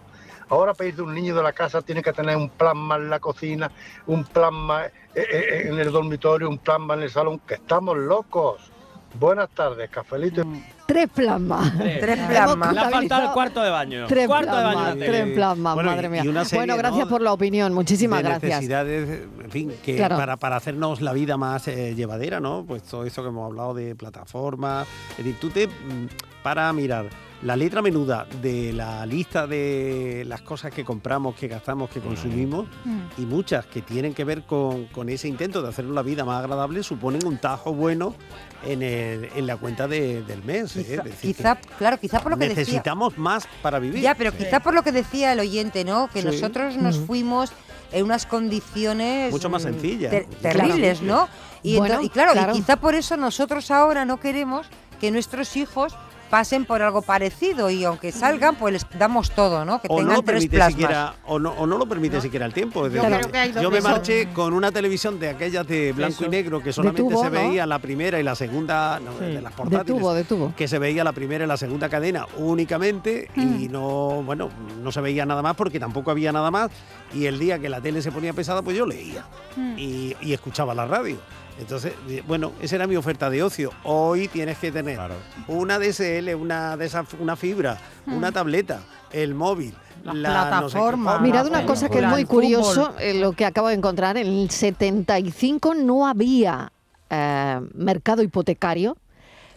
Ahora para ir de un niño de la casa tiene que tener un plan más en la cocina, un plan más eh, eh, en el dormitorio, un plan más en el salón, que estamos locos. Buenas tardes, cafelito. Tres plasmas. Tres plasmas. Le ha faltado el cuarto de baño. Tres cuarto de baño. tres plasmas, Bueno, madre mía. y una serie, bueno, gracias ¿no? por la opinión, muchísimas de gracias. necesidades, en fin, que Claro. para, para hacernos la vida más eh, llevadera, ¿no? Pues todo eso que hemos hablado de plataformas. Es decir, tú te mm, para mirar la letra menuda de la lista de las cosas que compramos, que gastamos, que consumimos, y muchas que tienen que ver con, con ese intento de hacernos la vida más agradable, suponen un tajo bueno en, el- en la cuenta de- del mes. ¿eh? Es decir, Quizá, claro, quizá por lo que decía. necesitamos más para vivir. Ya, pero quizá por lo que decía el oyente, ¿no? Que Sí. nosotros nos fuimos en unas condiciones Mucho más mm, sencillas. ter- terribles, ¿no? Y claro, claro. y quizá por eso nosotros ahora no queremos que nuestros hijos pasen por algo parecido y aunque salgan, pues les damos todo, ¿no? Que o no tengan lo tres permite plasmas. siquiera o no, o no lo permite siquiera el tiempo es Yo decir, que me marché con una televisión de aquellas de blanco y negro que De solamente tubo, se ¿no? veía la primera y la segunda no, de las De portátiles tubo, de tubo. que se veía la primera y la segunda cadena únicamente y Mm. no bueno no se veía nada más porque tampoco había nada más y el día que la tele se ponía pesada pues yo leía Mm. y, y escuchaba la radio entonces, bueno, esa era mi oferta de ocio. Hoy tienes que tener una DSL, una de esas, una fibra, una tableta, el móvil, la no sé qué plataformas. forma. Mirad una cosa que es muy curioso, eh, lo que acabo de encontrar. En el 75 no había eh, mercado hipotecario,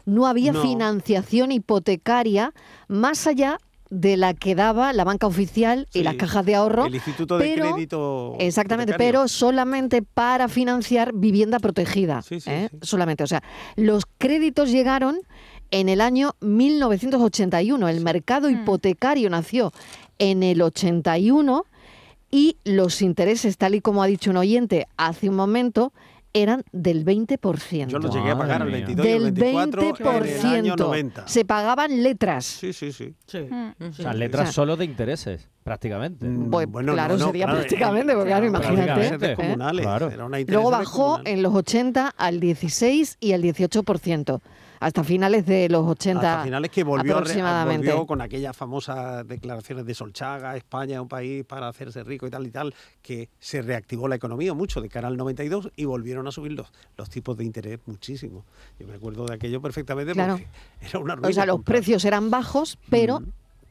no había No. financiación hipotecaria más allá de la que daba la banca oficial y Sí, las cajas de ahorro. El Instituto de pero- Crédito. Exactamente, Hipotecario. pero solamente para financiar vivienda protegida. ¿eh? Solamente, o sea, los créditos llegaron en el año 1981. El mercado hipotecario nació en el 81 y los intereses, tal y como ha dicho un oyente hace un momento, eran del 20%. Yo lo llegué a pagar al Madre mía. 22 y al del 24 en el año 20%. 90. Se pagaban letras. Sí, sí, sí. O sea, letras O sea, solo de intereses, prácticamente. Pues, claro, no, no, sería claro, prácticamente, porque claro, imagínate. prácticamente, ¿eh? comunales. Claro. Era una Luego intereses bajó en los 80 al 16 y al 18%, hasta finales de los 80 Hasta finales que volvió, aproximadamente. volvió con aquellas famosas declaraciones de Solchaga, España es un país para hacerse rico y tal y tal, que se reactivó la economía mucho de cara al 92 y volvieron a subir los, los tipos de interés muchísimo. Yo me acuerdo de aquello perfectamente Claro. porque era una ruina. O sea, los comprar. precios eran bajos, pero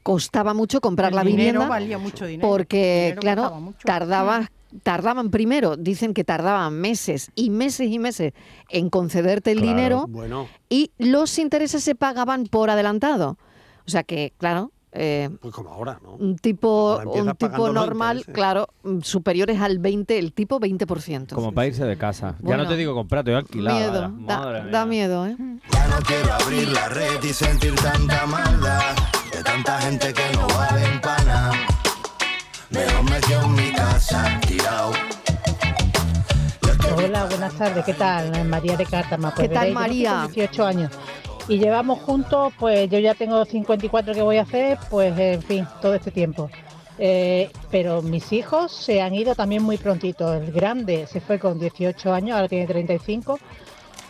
costaba mucho comprar El la dinero vivienda valía mucho dinero. porque, dinero claro, mucho. Tardaba, tardaban primero, dicen que tardaban meses y meses y meses en concederte el Claro, dinero Bueno, y los intereses se pagaban por adelantado. O sea que, claro, eh, pues como ahora, ¿no? un tipo, un tipo normal, claro, mm, superiores al 20, el tipo 20%. Como para irse de casa. ya Bueno. no te digo comprar, te voy a alquilar. Miedo, da, da miedo, ¿eh? Ya no quiero abrir la red y sentir tanta maldad de tanta gente que no vale para nada. Mejor me quedo en mi casa. Hola, buenas tardes, ¿qué tal? María de Cártama. Pues ¿Qué tal, veréis, María? tengo 18 años. Y llevamos juntos, pues yo ya tengo 54 que voy a hacer, pues en fin, todo este tiempo. Eh, pero mis hijos se han ido también muy prontito. El grande se fue con 18 años, ahora tiene 35.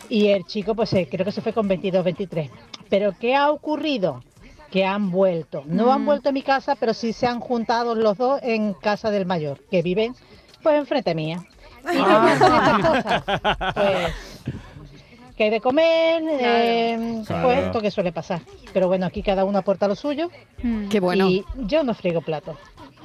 Y el chico, pues eh, creo que se fue con 22, 23. Pero ¿qué ha ocurrido? Que han vuelto. No han Mm. vuelto a mi casa, pero sí se han juntado los dos en casa del mayor, que viven pues enfrente mía. ¿Y qué pasan estas cosas? Pues que hay de comer, eh, Claro. pues esto que suele pasar. Pero bueno, aquí cada uno aporta lo suyo. Qué bueno. Y yo no friego platos.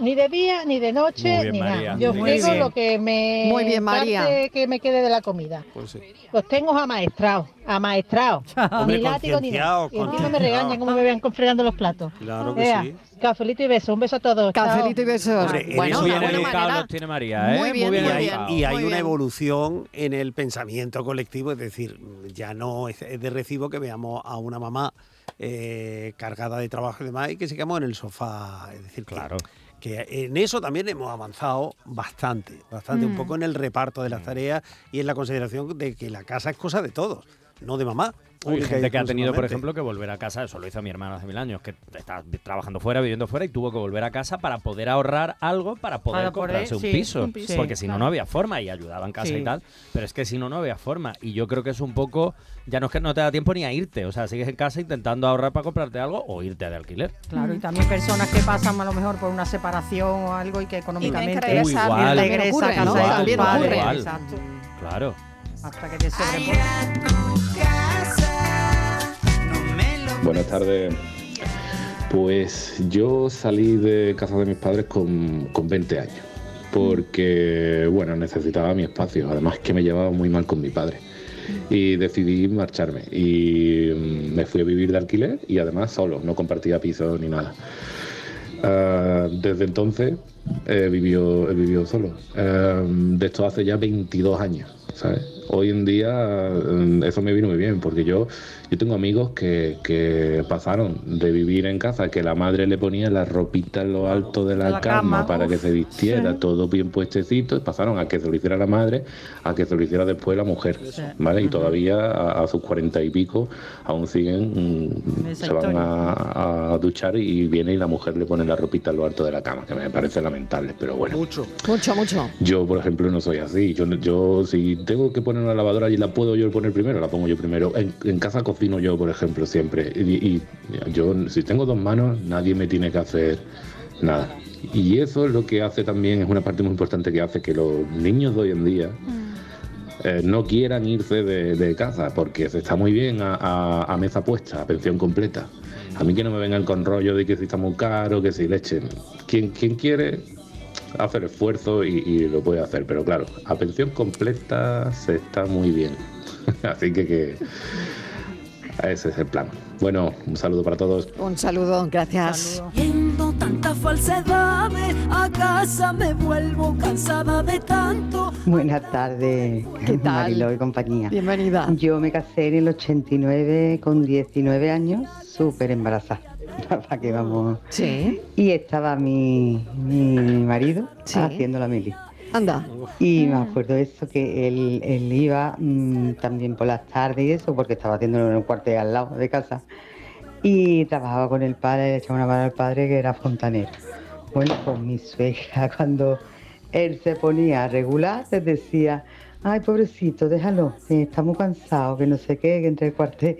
Ni de día, ni de noche, Muy bien, ni María. nada. Yo Muy bien. lo que me Muy bien, María. que me quede de la comida. Pues sí. Los tengo amaestrados, amaestrados. Ni látigo ni nada. Y encima me regañan como me vean fregando los platos. Claro que Ea, sí. Cafelito y beso. Un beso a todos. chao. Cafelito y besos. Hombre, en bueno, buena le- educados los tiene María, ¿eh? Muy bien, y muy hay, bien. y hay muy una bien. evolución en el pensamiento colectivo, es decir, ya no es, de recibo que veamos a una mamá eh, cargada de trabajo y demás y que sigamos en el sofá. Es decir, Claro. que, en eso también hemos avanzado bastante, bastante, un Mm. poco en el reparto de las tareas y en la consideración de que la casa es cosa de todos, no de mamá. Hay gente que ha tenido, por ejemplo, que volver a casa, eso lo hizo mi hermano hace mil años, que está trabajando fuera, viviendo fuera y tuvo que volver a casa para poder ahorrar algo para poder Para poder, comprarse un, sí, piso, un piso. Porque Sí, si no, claro. no había forma y ayudaba en casa Sí. y tal. Pero es que si no, no había forma. Y yo creo que es un poco, ya no es que no te da tiempo ni a irte, o sea, sigues en casa intentando ahorrar para comprarte algo o irte de alquiler. Claro, y también personas que pasan a lo mejor por una separación o algo y que económicamente regresar. Igual. y regresa a. Hasta que te. Buenas tardes. Pues yo salí de casa de mis padres con, con 20 años, porque, bueno, necesitaba mi espacio, además que me llevaba muy mal con mi padre. Y decidí marcharme y mm, me fui a vivir de alquiler y además solo, no compartía piso ni nada. Ah, desde entonces he vivido, he vivido solo. Ah, de esto hace ya 22 años, ¿sabes? Hoy en día mm, eso me vino muy bien porque yo, yo tengo amigos que, que pasaron de vivir en casa, que la madre le ponía la ropita en lo alto de la, la cama, cama, para que se vistiera, sí. todo bien puestecito, y pasaron a que se lo hiciera la madre, a que se lo hiciera después la mujer, ¿vale? Y todavía a, a sus cuarenta y pico aún siguen, mm, se van a, a duchar y viene y la mujer le pone la ropita en lo alto de la cama, que me parece lamentable, pero bueno. Mucho. Mucho, mucho. Yo, por ejemplo, no soy así. Yo, yo si tengo que poner una lavadora y la puedo yo poner primero, la pongo yo primero. En, en casa cocino yo, por ejemplo, siempre. Y, y yo, si tengo dos manos, nadie me tiene que hacer nada. Y eso es lo que hace también, es una parte muy importante que hace que los niños de hoy en día eh, no quieran irse de, de casa, porque se está muy bien a, a- a mesa puesta, a pensión completa. A mí que no me vengan con rollo de que si está muy caro, que si leche. Quien, quien quiere hacer esfuerzo y, y lo puede hacer, pero claro, a pensión completa se está muy bien. Así que, que ese es el plan. Bueno, un saludo para todos. Un saludo, gracias. Viendo tantas falsedades, a casa me vuelvo cansada de tanto. Buenas tardes, ¿Qué tal? Mariló y compañía. Bienvenida. Yo me casé en el 89 con 19 años, súper embarazada. ¿Para qué vamos? Sí. Y estaba mi, mi marido Sí. haciendo la mili. Anda. Y me acuerdo de eso, que él, él iba mm, también por las tardes y eso, porque estaba haciéndolo en un cuartel al lado de casa. Y trabajaba con el padre, le echaba una mano al padre que era fontanero. Bueno, pues mi suegra, cuando él se ponía a regular, les decía, ay, pobrecito, déjalo, que está muy cansado, que no sé qué, que entre el cuartel.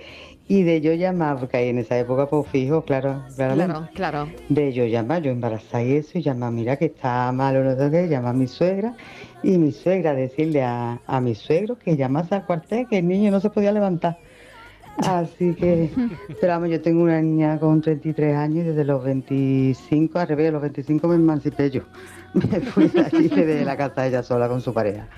Y de yo llamar, porque ahí en esa época, pues fijo, claro, claramente. Claro, claro. De yo llamar, yo embarazada y eso, y llamar, mira que está malo, no sé qué, llama a mi suegra, y mi suegra decirle a, a mi suegro que llamase al cuartel, que el niño no se podía levantar. Así que, pero vamos, yo tengo una niña con 33 años y desde los 25, al revés, de los 25 me emancipé yo. Me fui de allí de la casa ella sola con su pareja.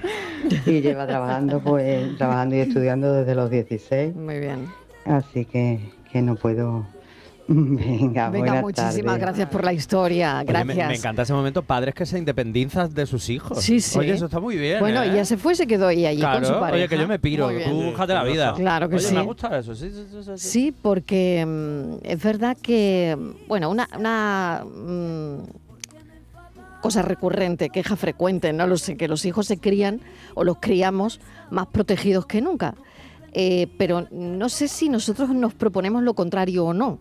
Y lleva trabajando, pues, trabajando y estudiando desde los 16. Muy bien. Así que, que no puedo. Venga, Venga, muchísimas gracias por la historia. Oye, Gracias. me, me encanta ese momento, padres que se independizan de sus hijos. Sí, sí. Oye, eso está muy bien. Bueno, ¿eh? y ya se fue, se quedó ella allí con su Claro, pareja. oye, que yo me piro, tú búscate la vida. Claro que Oye, sí. me gusta eso, sí, sí, sí, sí, sí. Sí, porque mm, es verdad que, bueno, una, una mm, cosa recurrente, queja frecuente, no lo sé, que los hijos se crían o los criamos más protegidos que nunca. Eh, pero no sé si nosotros nos proponemos lo contrario o no.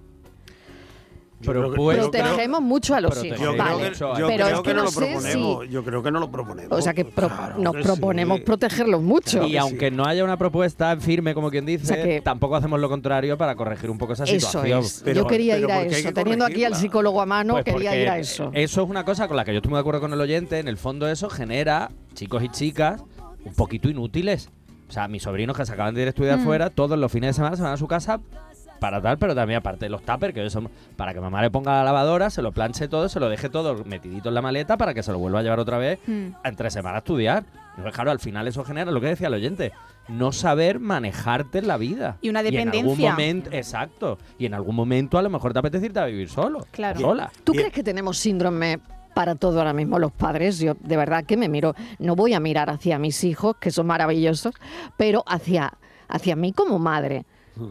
Pero Protegemos mucho a los hijos. Yo vale. creo que, yo pero creo es que no lo proponemos. si- Yo creo que no lo proponemos. o sea que pro- nos que proponemos sí. protegerlos mucho. Y aunque no haya una propuesta firme, como quien dice, O sea que- tampoco hacemos lo contrario para corregir un poco esa Eso situación. es. Yo quería ir a eso. Teniendo aquí al psicólogo a mano, Pues quería ir a eso. Eso es una cosa con la que yo estoy muy de acuerdo con el oyente. En el fondo eso genera chicos y chicas un poquito inútiles. O sea, mis sobrinos que se acaban de ir a estudiar Mm. fuera, todos los fines de semana se van a su casa para tal, pero también aparte de los tuppers, que son para que mamá le ponga la lavadora, se lo planche todo, se lo deje todo metidito en la maleta para que se lo vuelva a llevar otra vez Mm. entre semana a estudiar. Y pues, claro, al final eso genera lo que decía el oyente, no saber manejarte en la vida. Y una en algún dependencia. momento, exacto. Y en algún momento a lo mejor te apetece irte a vivir solo. Claro. Sola. ¿Tú crees que tenemos síndrome para todo ahora mismo los padres? Yo de verdad que me miro, no voy a mirar hacia mis hijos, que son maravillosos, pero hacia, hacia mí como madre.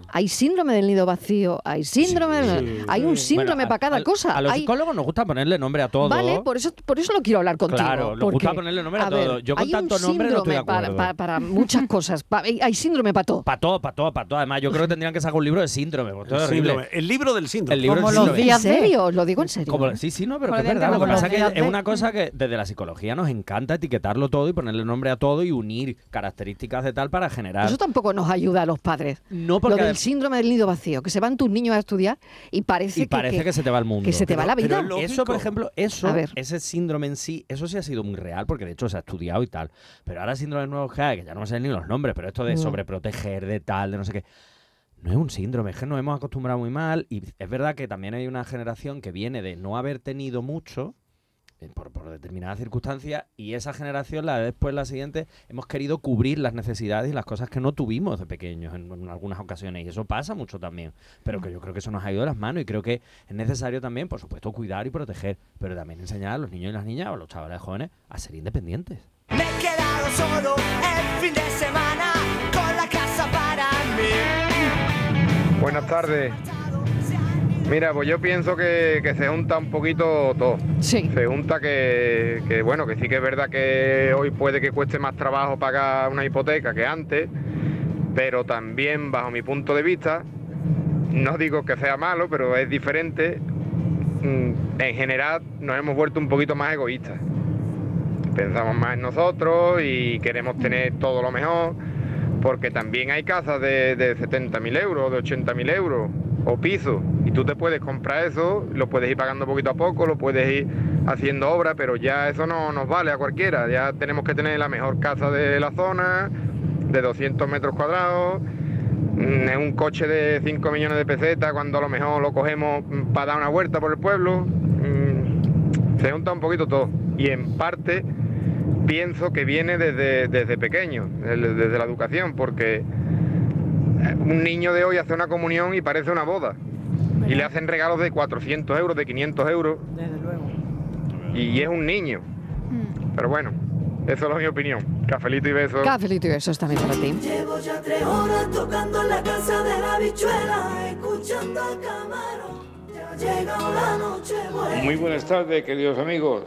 Hay síndrome del nido vacío, hay síndrome, del- hay un síndrome Bueno, para cada a- cosa. A los Hay- psicólogos nos gusta ponerle nombre a todo. Vale, por eso, por eso lo quiero hablar contigo. Claro, nos porque, gusta ponerle nombre a ver, todo. Yo con hay tanto nombre no estoy de síndrome para, acuerdo. para- para muchas cosas. Pa- hay síndrome para todo. Para todo, para todo, para todo. Además, yo creo que tendrían que sacar un libro de síndrome. porque todo es horrible. síndrome. El libro del síndrome. El libro Como del los síndrome. días ¿En serio? Os lo digo en serio. Como- sí, sí, no, pero que es verdad. Lo que pasa los es días que es una cosa que desde la psicología nos encanta etiquetarlo todo y ponerle nombre a todo y unir características de tal para generar. Eso tampoco nos ayuda a los padres. No, porque del adem- síndrome del nido vacío, que se van tus niños a estudiar y parece, y parece que, se te va el mundo. Que se te va la vida. eso, por ejemplo, eso, A ver. ese síndrome en sí, eso sí ha sido muy real, porque de hecho se ha estudiado y tal. Pero ahora síndromes nuevos que hay, que ya no me sé ni los nombres, pero esto de No. sobreproteger, de tal, de no sé qué. No es un síndrome, es que nos hemos acostumbrado muy mal. Y es verdad que también hay una generación que viene de no haber tenido mucho. Eh, Por, por determinadas circunstancias y esa generación, la de después, la siguiente, hemos querido cubrir las necesidades y las cosas que no tuvimos de pequeños en, en algunas ocasiones y eso pasa mucho también, pero que yo creo que eso nos ha ido de las manos y creo que es necesario también, por supuesto, cuidar y proteger, pero también enseñar a los niños y las niñas o a los chavales jóvenes a ser independientes. Me he quedado solo el fin de semana con la casa para mí. Buenas tardes. Mira, pues yo pienso que, que se junta un poquito todo. Sí. Se junta que, que, bueno, que sí que es verdad que hoy puede que cueste más trabajo pagar una hipoteca que antes, pero también bajo mi punto de vista, no digo que sea malo, pero es diferente. mm, En general nos hemos vuelto un poquito más egoístas. Pensamos más en nosotros y queremos tener todo lo mejor, porque también hay casas de, de 70.000 euros, de 80.000 euros o pisos, y tú te puedes comprar eso, lo puedes ir pagando poquito a poco, lo puedes ir haciendo obra, pero ya eso no nos vale a cualquiera, ya tenemos que tener la mejor casa de la zona, de 200 metros cuadrados, mm, un coche de 5 millones de pesetas, cuando a lo mejor lo cogemos para dar una vuelta por el pueblo, mm, se junta un poquito todo, y en parte pienso que viene desde, desde pequeño, desde la educación, porque un niño de hoy hace una comunión y parece una boda. Y le hacen regalos de 400 euros, de 500 euros. Desde luego. Y es un niño. Pero bueno, eso es mi opinión. Cafelito y besos. Cafelito y besos también para ti. Llevo ya tres horas tocando en la casa de la bichuela, escuchando al camarón. Ya ha llegado la noche buena. Muy buenas tardes, queridos amigos.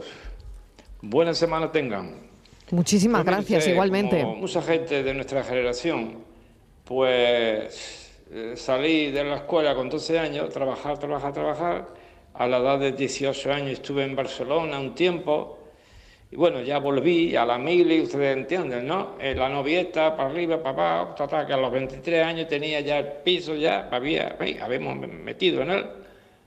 Buena semana tengan. Muchísimas Pues mire gracias, usted, igualmente. Como mucha gente de nuestra generación, pues eh, salí de la escuela con 12 años, trabajar, trabajar, trabajar. A la edad de 18 años estuve en Barcelona un tiempo. Y bueno, ya volví a la mili, ustedes entienden, ¿no? Eh, la novieta, para arriba, para abajo, ta, ta, que a los 23 años tenía ya el piso, ya había, habíamos metido en él,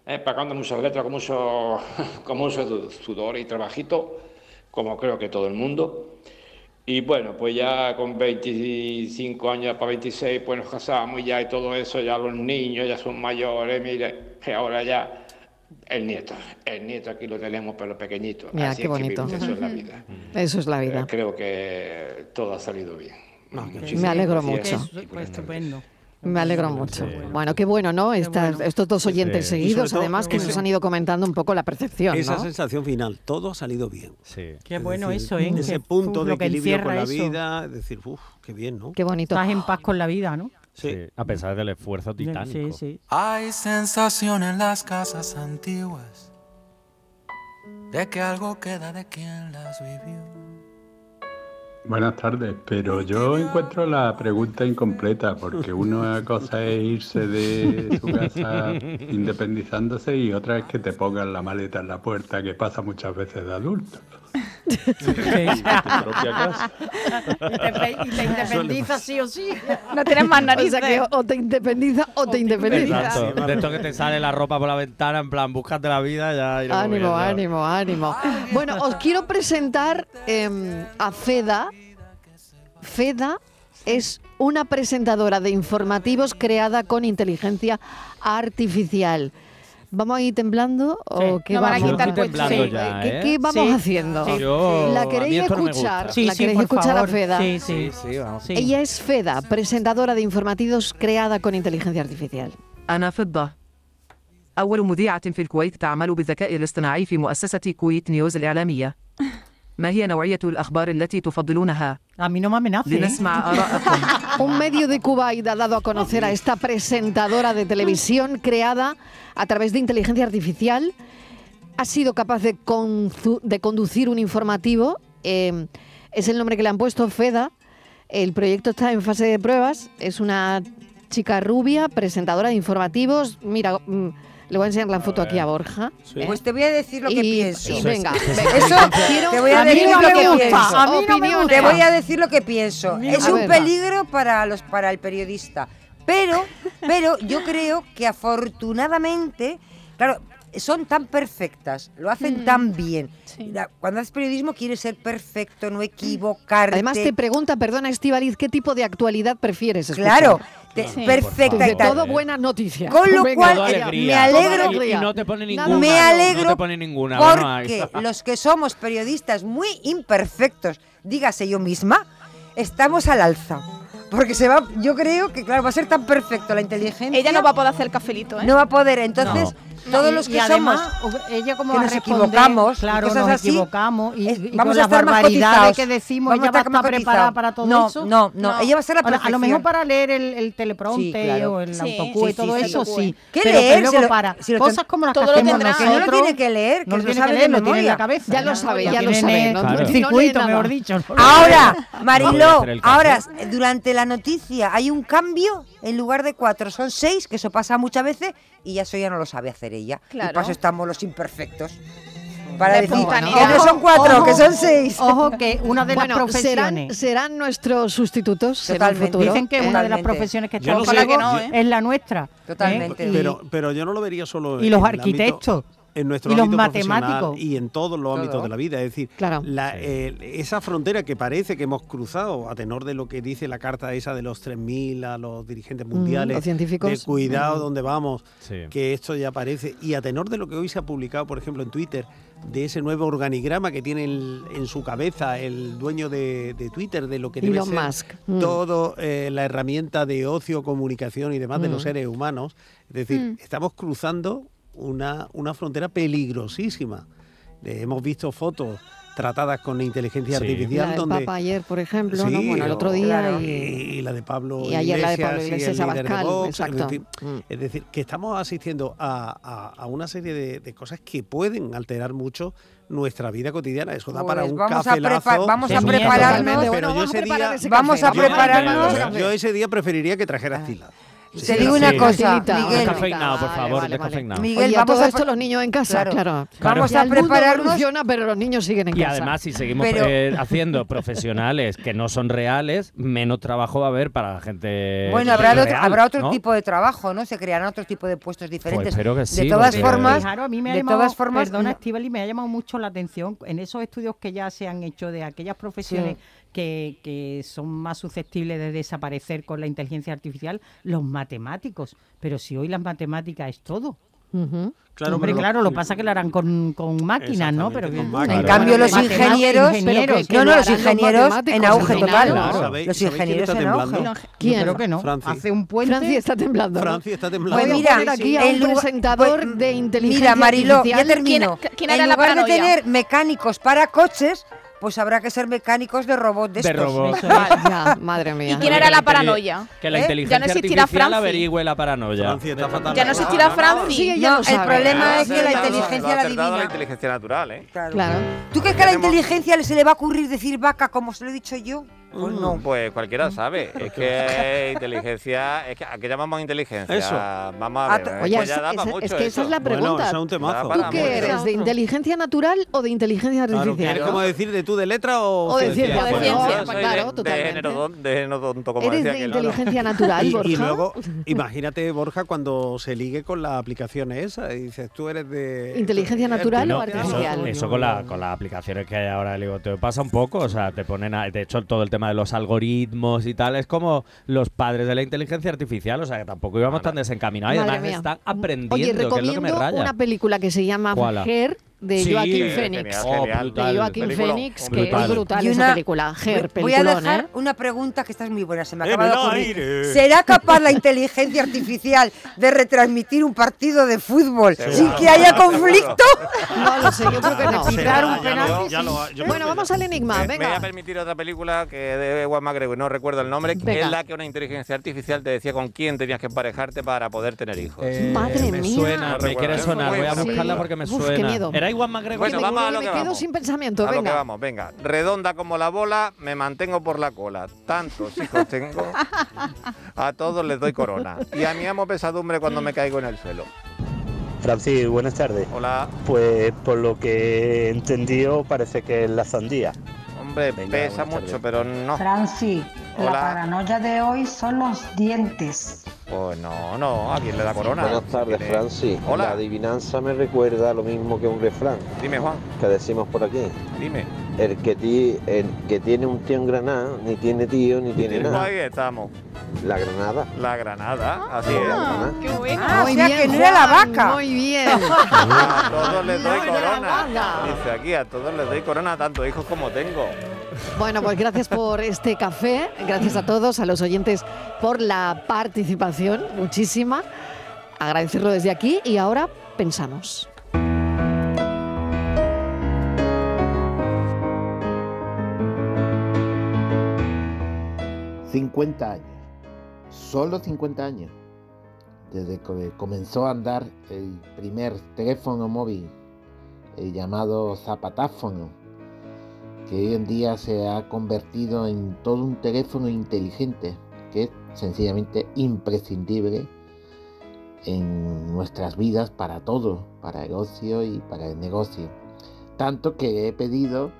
eh, pagando muchas letras con mucho, con mucho sudor y trabajito, como creo que todo el mundo. Y bueno, pues ya con 25 años para 26, pues nos casamos y ya y todo eso, ya los niños ya son mayores, mire, que ahora ya el nieto, el nieto aquí lo tenemos pero pequeñito. Mira, Así qué es que, bonito. mire, eso es la vida. Eso es la vida. Eh, Creo que todo ha salido bien. Me alegro mucho. Pues estupendo. Me alegro mucho. Bueno, qué bueno, ¿no? Estas- Estos dos oyentes Sí. Seguidos, todo, además, que ese- nos han ido comentando un poco la percepción, Esa ¿no? sensación final, todo ha salido bien. Sí. Qué Es bueno decir, eso, ¿eh? Ese punto uf, de equilibrio con la eso. vida, es decir, uff, qué bien, ¿no? Qué bonito. Estás en paz con la vida, ¿no? Sí. A pesar del esfuerzo titánico. Sí, sí. Hay sensación en las casas antiguas de que algo queda de quien las vivió. Buenas tardes, pero yo encuentro la pregunta incompleta porque una cosa es irse de su casa independizándose y otra es que te pongan la maleta en la puerta que pasa muchas veces de adultos. Casa. Y te, independizas sí o sí. No tienes más. O sea que o te independiza o te independiza. Exacto. De esto que te sale la ropa por la ventana, en plan, búscate la vida, ya Ánimo, viendo. ánimo, ánimo. Bueno, os quiero presentar em, a Feda. Feda es una presentadora de informativos creada con inteligencia artificial. ¿Vamos a ir temblando o qué No van a vamos? quitar Yo estoy temblando Sí. ya, ¿Qué, ¿eh? qué vamos Sí. haciendo? Sí. Yo- ¿La a mí queréis esto no me escuchar? gusta. Sí, ¿La sí, queréis por escuchar favor. a Feda? Sí, Sí, sí. sí, vamos. Sí. Ella es Feda, presentadora de informativos creada con inteligencia artificial. أنا فضة أول مذيعة في الكويت تعمل بالذكاء الاصطناعي في مؤسسة كويت نيوز الإعلامية ما هي نوعية الأخبار التي تفضلونها؟ A mí no me amenaces. ¿eh? لنسمع آراءكم Un medio de Kuwait ha dado a conocer a esta presentadora de televisión creada a través de inteligencia artificial. Ha sido capaz de, conzu- de conducir un informativo. eh, es el nombre que le han puesto, Feda. El proyecto está en fase de pruebas. Es una chica rubia, presentadora de informativos. Mira, mm, le voy a enseñar la foto aquí a Borja. ¿eh? Pues te voy a decir lo que Y- pienso. y venga, Eso, quiero- te voy a a decir no lo me que gusta, pienso. a mí no me gusta. Te voy a decir lo que pienso. Mira, Es a un ver. peligro para los para el periodista. Pero, pero yo creo que afortunadamente, claro, son tan perfectas, lo hacen Mm. tan bien. Cuando haces periodismo quieres ser perfecto, no equivocarte. Además te pregunta, perdona Estivaliz, ¿qué tipo de actualidad prefieres escuchar? Claro, Sí. perfecta y tal. todo buenas noticias. Con lo Venga, cual, eh, alegría. me alegro. Y no te pone ninguna. me alegro No te pone ninguna. porque los que somos periodistas muy imperfectos, dígase yo misma, estamos al alza. Porque se va, yo creo que claro, va a ser tan perfecto la inteligencia. Ella no va a poder hacer el cafelito, ¿eh? No va a poder, entonces todos Y- los y que además, somos ella como que va a nos equivocamos, y claro, cosas nos así, equivocamos y, y vamos con a las estar más barbaridades cotizados. que decimos, Vamos a ella va a estar más estar preparada para todo No, eso. no, no, ella va a ser la Ahora, A lo mejor para leer el, el teleprompter Sí, claro. o el Sí, autocue y sí, todo sí, eso, sí. ¿Qué pero que leer? luego Si lo- para si lo cosas como las que todo lo hacemos nosotros. Que no lo tiene que leer, que no lo tiene sabe que de leer, lo tiene en memoria. la cabeza. Ya lo sabe, ya lo sabe, no- no circuito, mejor dicho. Ahora, a Mariló, ahora durante la noticia hay un cambio, en lugar de cuatro son seis, que eso pasa muchas veces, y ya eso ya no lo sabe hacer ella. Y Claro. para eso estamos los imperfectos. Para De decir que no son cuatro, Ojo, que son seis. Ojo que una de las Bueno, profesiones... serán nuestros sustitutos en el Totalmente. futuro. Dicen que una de las Totalmente. profesiones que Yo no sé- que ¿eh? es la nuestra. Totalmente. ¿eh? Y- Pero, pero yo no lo vería solo y en los el ámbito- arquitectos. En nuestro y los ámbito profesional matemáticos. y en todos los ámbitos de la vida. Es decir, Claro. la- eh, esa frontera que parece que hemos cruzado, a tenor de lo que dice la carta esa de los 3.000 a los dirigentes mundiales, los científicos. de cuidado donde vamos, Sí. que esto ya parece, y a tenor de lo que hoy se ha publicado, por ejemplo, en Twitter, de ese nuevo organigrama que tiene el- en su cabeza el dueño de, de Twitter, de lo que debe Elon ser Musk. Mm. todo eh, la herramienta de ocio, comunicación y demás de los Mm. seres humanos. Es decir, Mm. estamos cruzando una, una frontera peligrosísima. Eh, hemos visto fotos tratadas con inteligencia Sí. artificial La del donde Papa ayer, por ejemplo, ¿no? Sí, Bueno, el otro día claro. y... y la de Pablo y ayer la de Pablo y Iglesias el líder de Abascal, es exacto. decir, Mm. es decir, que estamos asistiendo a, a- a una serie de, de cosas que pueden alterar mucho nuestra vida cotidiana. Eso da para Pues un vamos a cafelazo. prepa- vamos a prepararnos. miedo. Bueno, Pero yo vamos a ese preparar día, ese Vamos a prepararnos. Yo, yo ese día preferiría que trajeras tila. Te digo una cosa, Miguel. Descafeinado, por favor, descafeinado. Miguel, Oye, a vamos todo a esto los niños en casa, Claro. claro. Vamos a el mundo prepararnos. evoluciona, pero los niños siguen en Y casa. además, si seguimos Pero- eh, haciendo profesionales que no son reales, menos trabajo va a haber para la gente. Bueno, habrá, otro, real, habrá otro ¿no? tipo de trabajo, ¿no? Se crearán otro tipo de puestos diferentes. espero que sí, de todas porque- formas, Fijaros, a mí me ha de llamado, todas formas, perdona, no- Estíbaliz, me ha llamado mucho la atención en esos estudios que ya se han hecho de aquellas profesiones Sí. Que, que son más susceptibles de desaparecer con la inteligencia artificial, los matemáticos. Pero si hoy las matemáticas es todo. Claro, Hombre, pero lo- claro, lo pasa que lo harán con, con máquinas, ¿no? Pero que- En cambio, los ingenieros, ingenieros, no, no, los ingenieros en auge al total. ¿Sabéis- Los ingenieros en auge. temblando? ¿Quién? Yo creo que no. Franci. Hace un puente. Francia está temblando. Francia está temblando. Pues Voy a mira, aquí a un lugar- presentador pues, de inteligencia Mira, Mariló, ya termino. ¿Quién- quién en hará la lugar de tener mecánicos para coches, pues habrá que ser mecánicos de robots de, De estos. robots. Ya, madre mía. ¿Y quién hará la paranoia? Que la ¿Eh? inteligencia Ya no existirá artificial Franci. averigüe la paranoia. Francia está fatal. Ya no existirá Franci. No, el problema es que la inteligencia la acertado la adivina. inteligencia natural, ¿eh? Claro. Claro. ¿Tú crees que a la inteligencia se le va a ocurrir decir vaca como se lo he dicho yo? Pues no. Pues cualquiera sabe. Es que inteligencia. Es que, ¿A qué llamamos inteligencia? Eso. Vamos a ver. es Oye, que ya es- mucho que esa eso. es la pregunta. eso es un temazo. Da ¿Tú qué mucho. eres? ¿De inteligencia natural o de inteligencia Claro, artificial? ¿Es como decir de tú de letra o, O de ciencia, de ciencia. no, Yo soy claro, de, de totalmente. género don- de género tonto, como ¿Eres decía de inteligencia natural, Y, Borja? y luego, imagínate, Borja, cuando se ligue con la aplicación esa y dices, tú eres de... ¿Inteligencia natural No, o eso, artificial? eso con, la, con las aplicaciones que hay ahora, digo, te pasa un poco, o sea, te ponen, a- de hecho, todo el tema de los algoritmos y tal, es como los padres de la inteligencia artificial, o sea, que tampoco íbamos tan desencaminados y además mía. están aprendiendo, Oye, que es lo que me recomiendo raya. una película que se llama ¿Cuál? Her de Sí, Joaquín genial, Phoenix. genial, Oh, genial. brutal. De Joaquín Peliculón, Phoenix, que brutal. es brutal Y esa una- película. Her, Voy a dejar ¿eh? una pregunta que esta es muy buena, se me ¡En acaba de ocurrir. aire! ¿Será capaz la inteligencia artificial de retransmitir un partido de fútbol sin que haya conflicto? No lo sé, yo creo que no. Será, ya lo- ya lo- Bueno, vamos al enigma, Me, me voy a venga. permitir otra película que de Ewan McGregor, no recuerdo el nombre, que Venga. es la que una inteligencia artificial te decía con quién tenías que emparejarte para poder tener hijos. Eh, Madre me mía. suena, No me quiere sonar, voy a buscarla película. porque me Uf, qué suena. miedo. ¿Era McGregor? Bueno, me- vamos a que lo me que quedo vamos. sin pensamiento, A lo que venga. vamos, venga. Redonda como la bola, me mantengo por la cola. Tantos hijos tengo, a todos les doy corona. Y a mí amo pesadumbre cuando me caigo en el suelo. Francis, buenas tardes. Hola, Pues por lo que he entendido parece que es la sandía. hombre, Venga, pesa mucho, tardes. pero no. Franci, Hola. la paranoia de hoy son los dientes. Pues no, no, ¿a quién le da corona? Buenas tardes, Francis. Hola. La adivinanza me recuerda lo mismo que un refrán Dime, Juan, que decimos por aquí. dime. El que, ti- el que tiene un tío en Granada, ni tiene tío ni tiene Pues nada. ahí estamos. La Granada. La Granada, así La es. Granada. Qué bueno. Ah, o Muy sea bien, que no era la vaca. Muy bien. A todos les doy corona. Dice aquí, a todos les doy corona, tantos hijos como tengo. Bueno, pues gracias por este café, gracias a todos, a los oyentes por la participación, muchísima. Agradecerlo desde aquí y ahora pensamos. Cin- 50 años, solo 50 años, desde que comenzó a andar el primer teléfono móvil, llamado zapatáfono, que hoy en día se ha convertido en todo un teléfono inteligente, que es sencillamente imprescindible en nuestras vidas para todo, para el ocio y para el negocio. Tanto que he pedido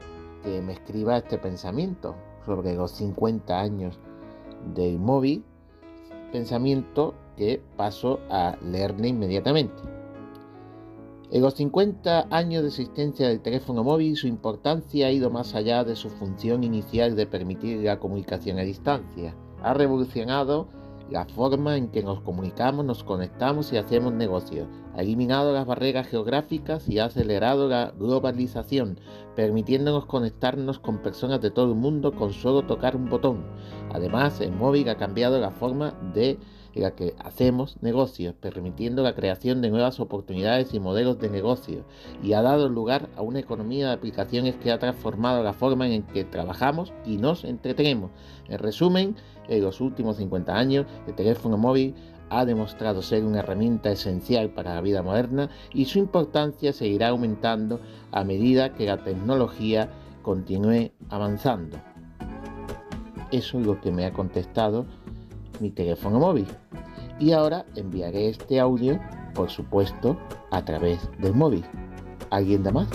que me escriba este pensamiento sobre los 50 años del móvil, pensamiento que paso a leerle inmediatamente. En los 50 años de existencia del teléfono móvil, su importancia ha ido más allá de su función inicial de permitir la comunicación a distancia. Ha revolucionado la forma en que nos comunicamos, nos conectamos y hacemos negocios. Ha eliminado las barreras geográficas y ha acelerado la globalización, permitiéndonos conectarnos con personas de todo el mundo con solo tocar un botón. Además, el móvil ha cambiado la forma de la que hacemos negocios, permitiendo la creación de nuevas oportunidades y modelos de negocio, y ha dado lugar a una economía de aplicaciones que ha transformado la forma en que trabajamos y nos entretenemos. En resumen, en los últimos 50 años, el teléfono móvil ha demostrado ser una herramienta esencial para la vida moderna y su importancia seguirá aumentando a medida que la tecnología continúe avanzando. Eso es lo que me ha contestado mi teléfono móvil. Y ahora enviaré este audio, por supuesto, a través del móvil. ¿Alguien da más?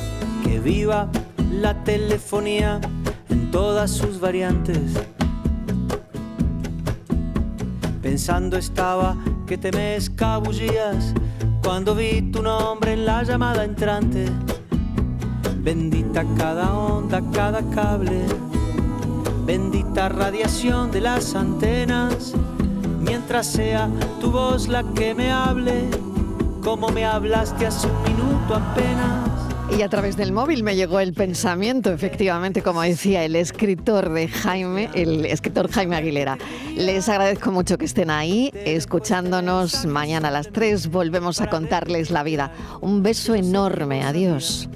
Que viva la telefonía en todas sus variantes. Pensando estaba que te me escabullías cuando vi tu nombre en la llamada entrante. Bendita cada onda, cada cable. Bendita radiación de las antenas. Mientras sea tu voz la que me hable, como me hablaste hace un minuto apenas. Y a través del móvil me llegó el pensamiento, efectivamente, como decía el escritor de Jaime, el escritor Jaime Aguilera. Les agradezco mucho que estén ahí, escuchándonos. Mañana a las 3 volvemos a contarles la vida. Un beso enorme. Adiós.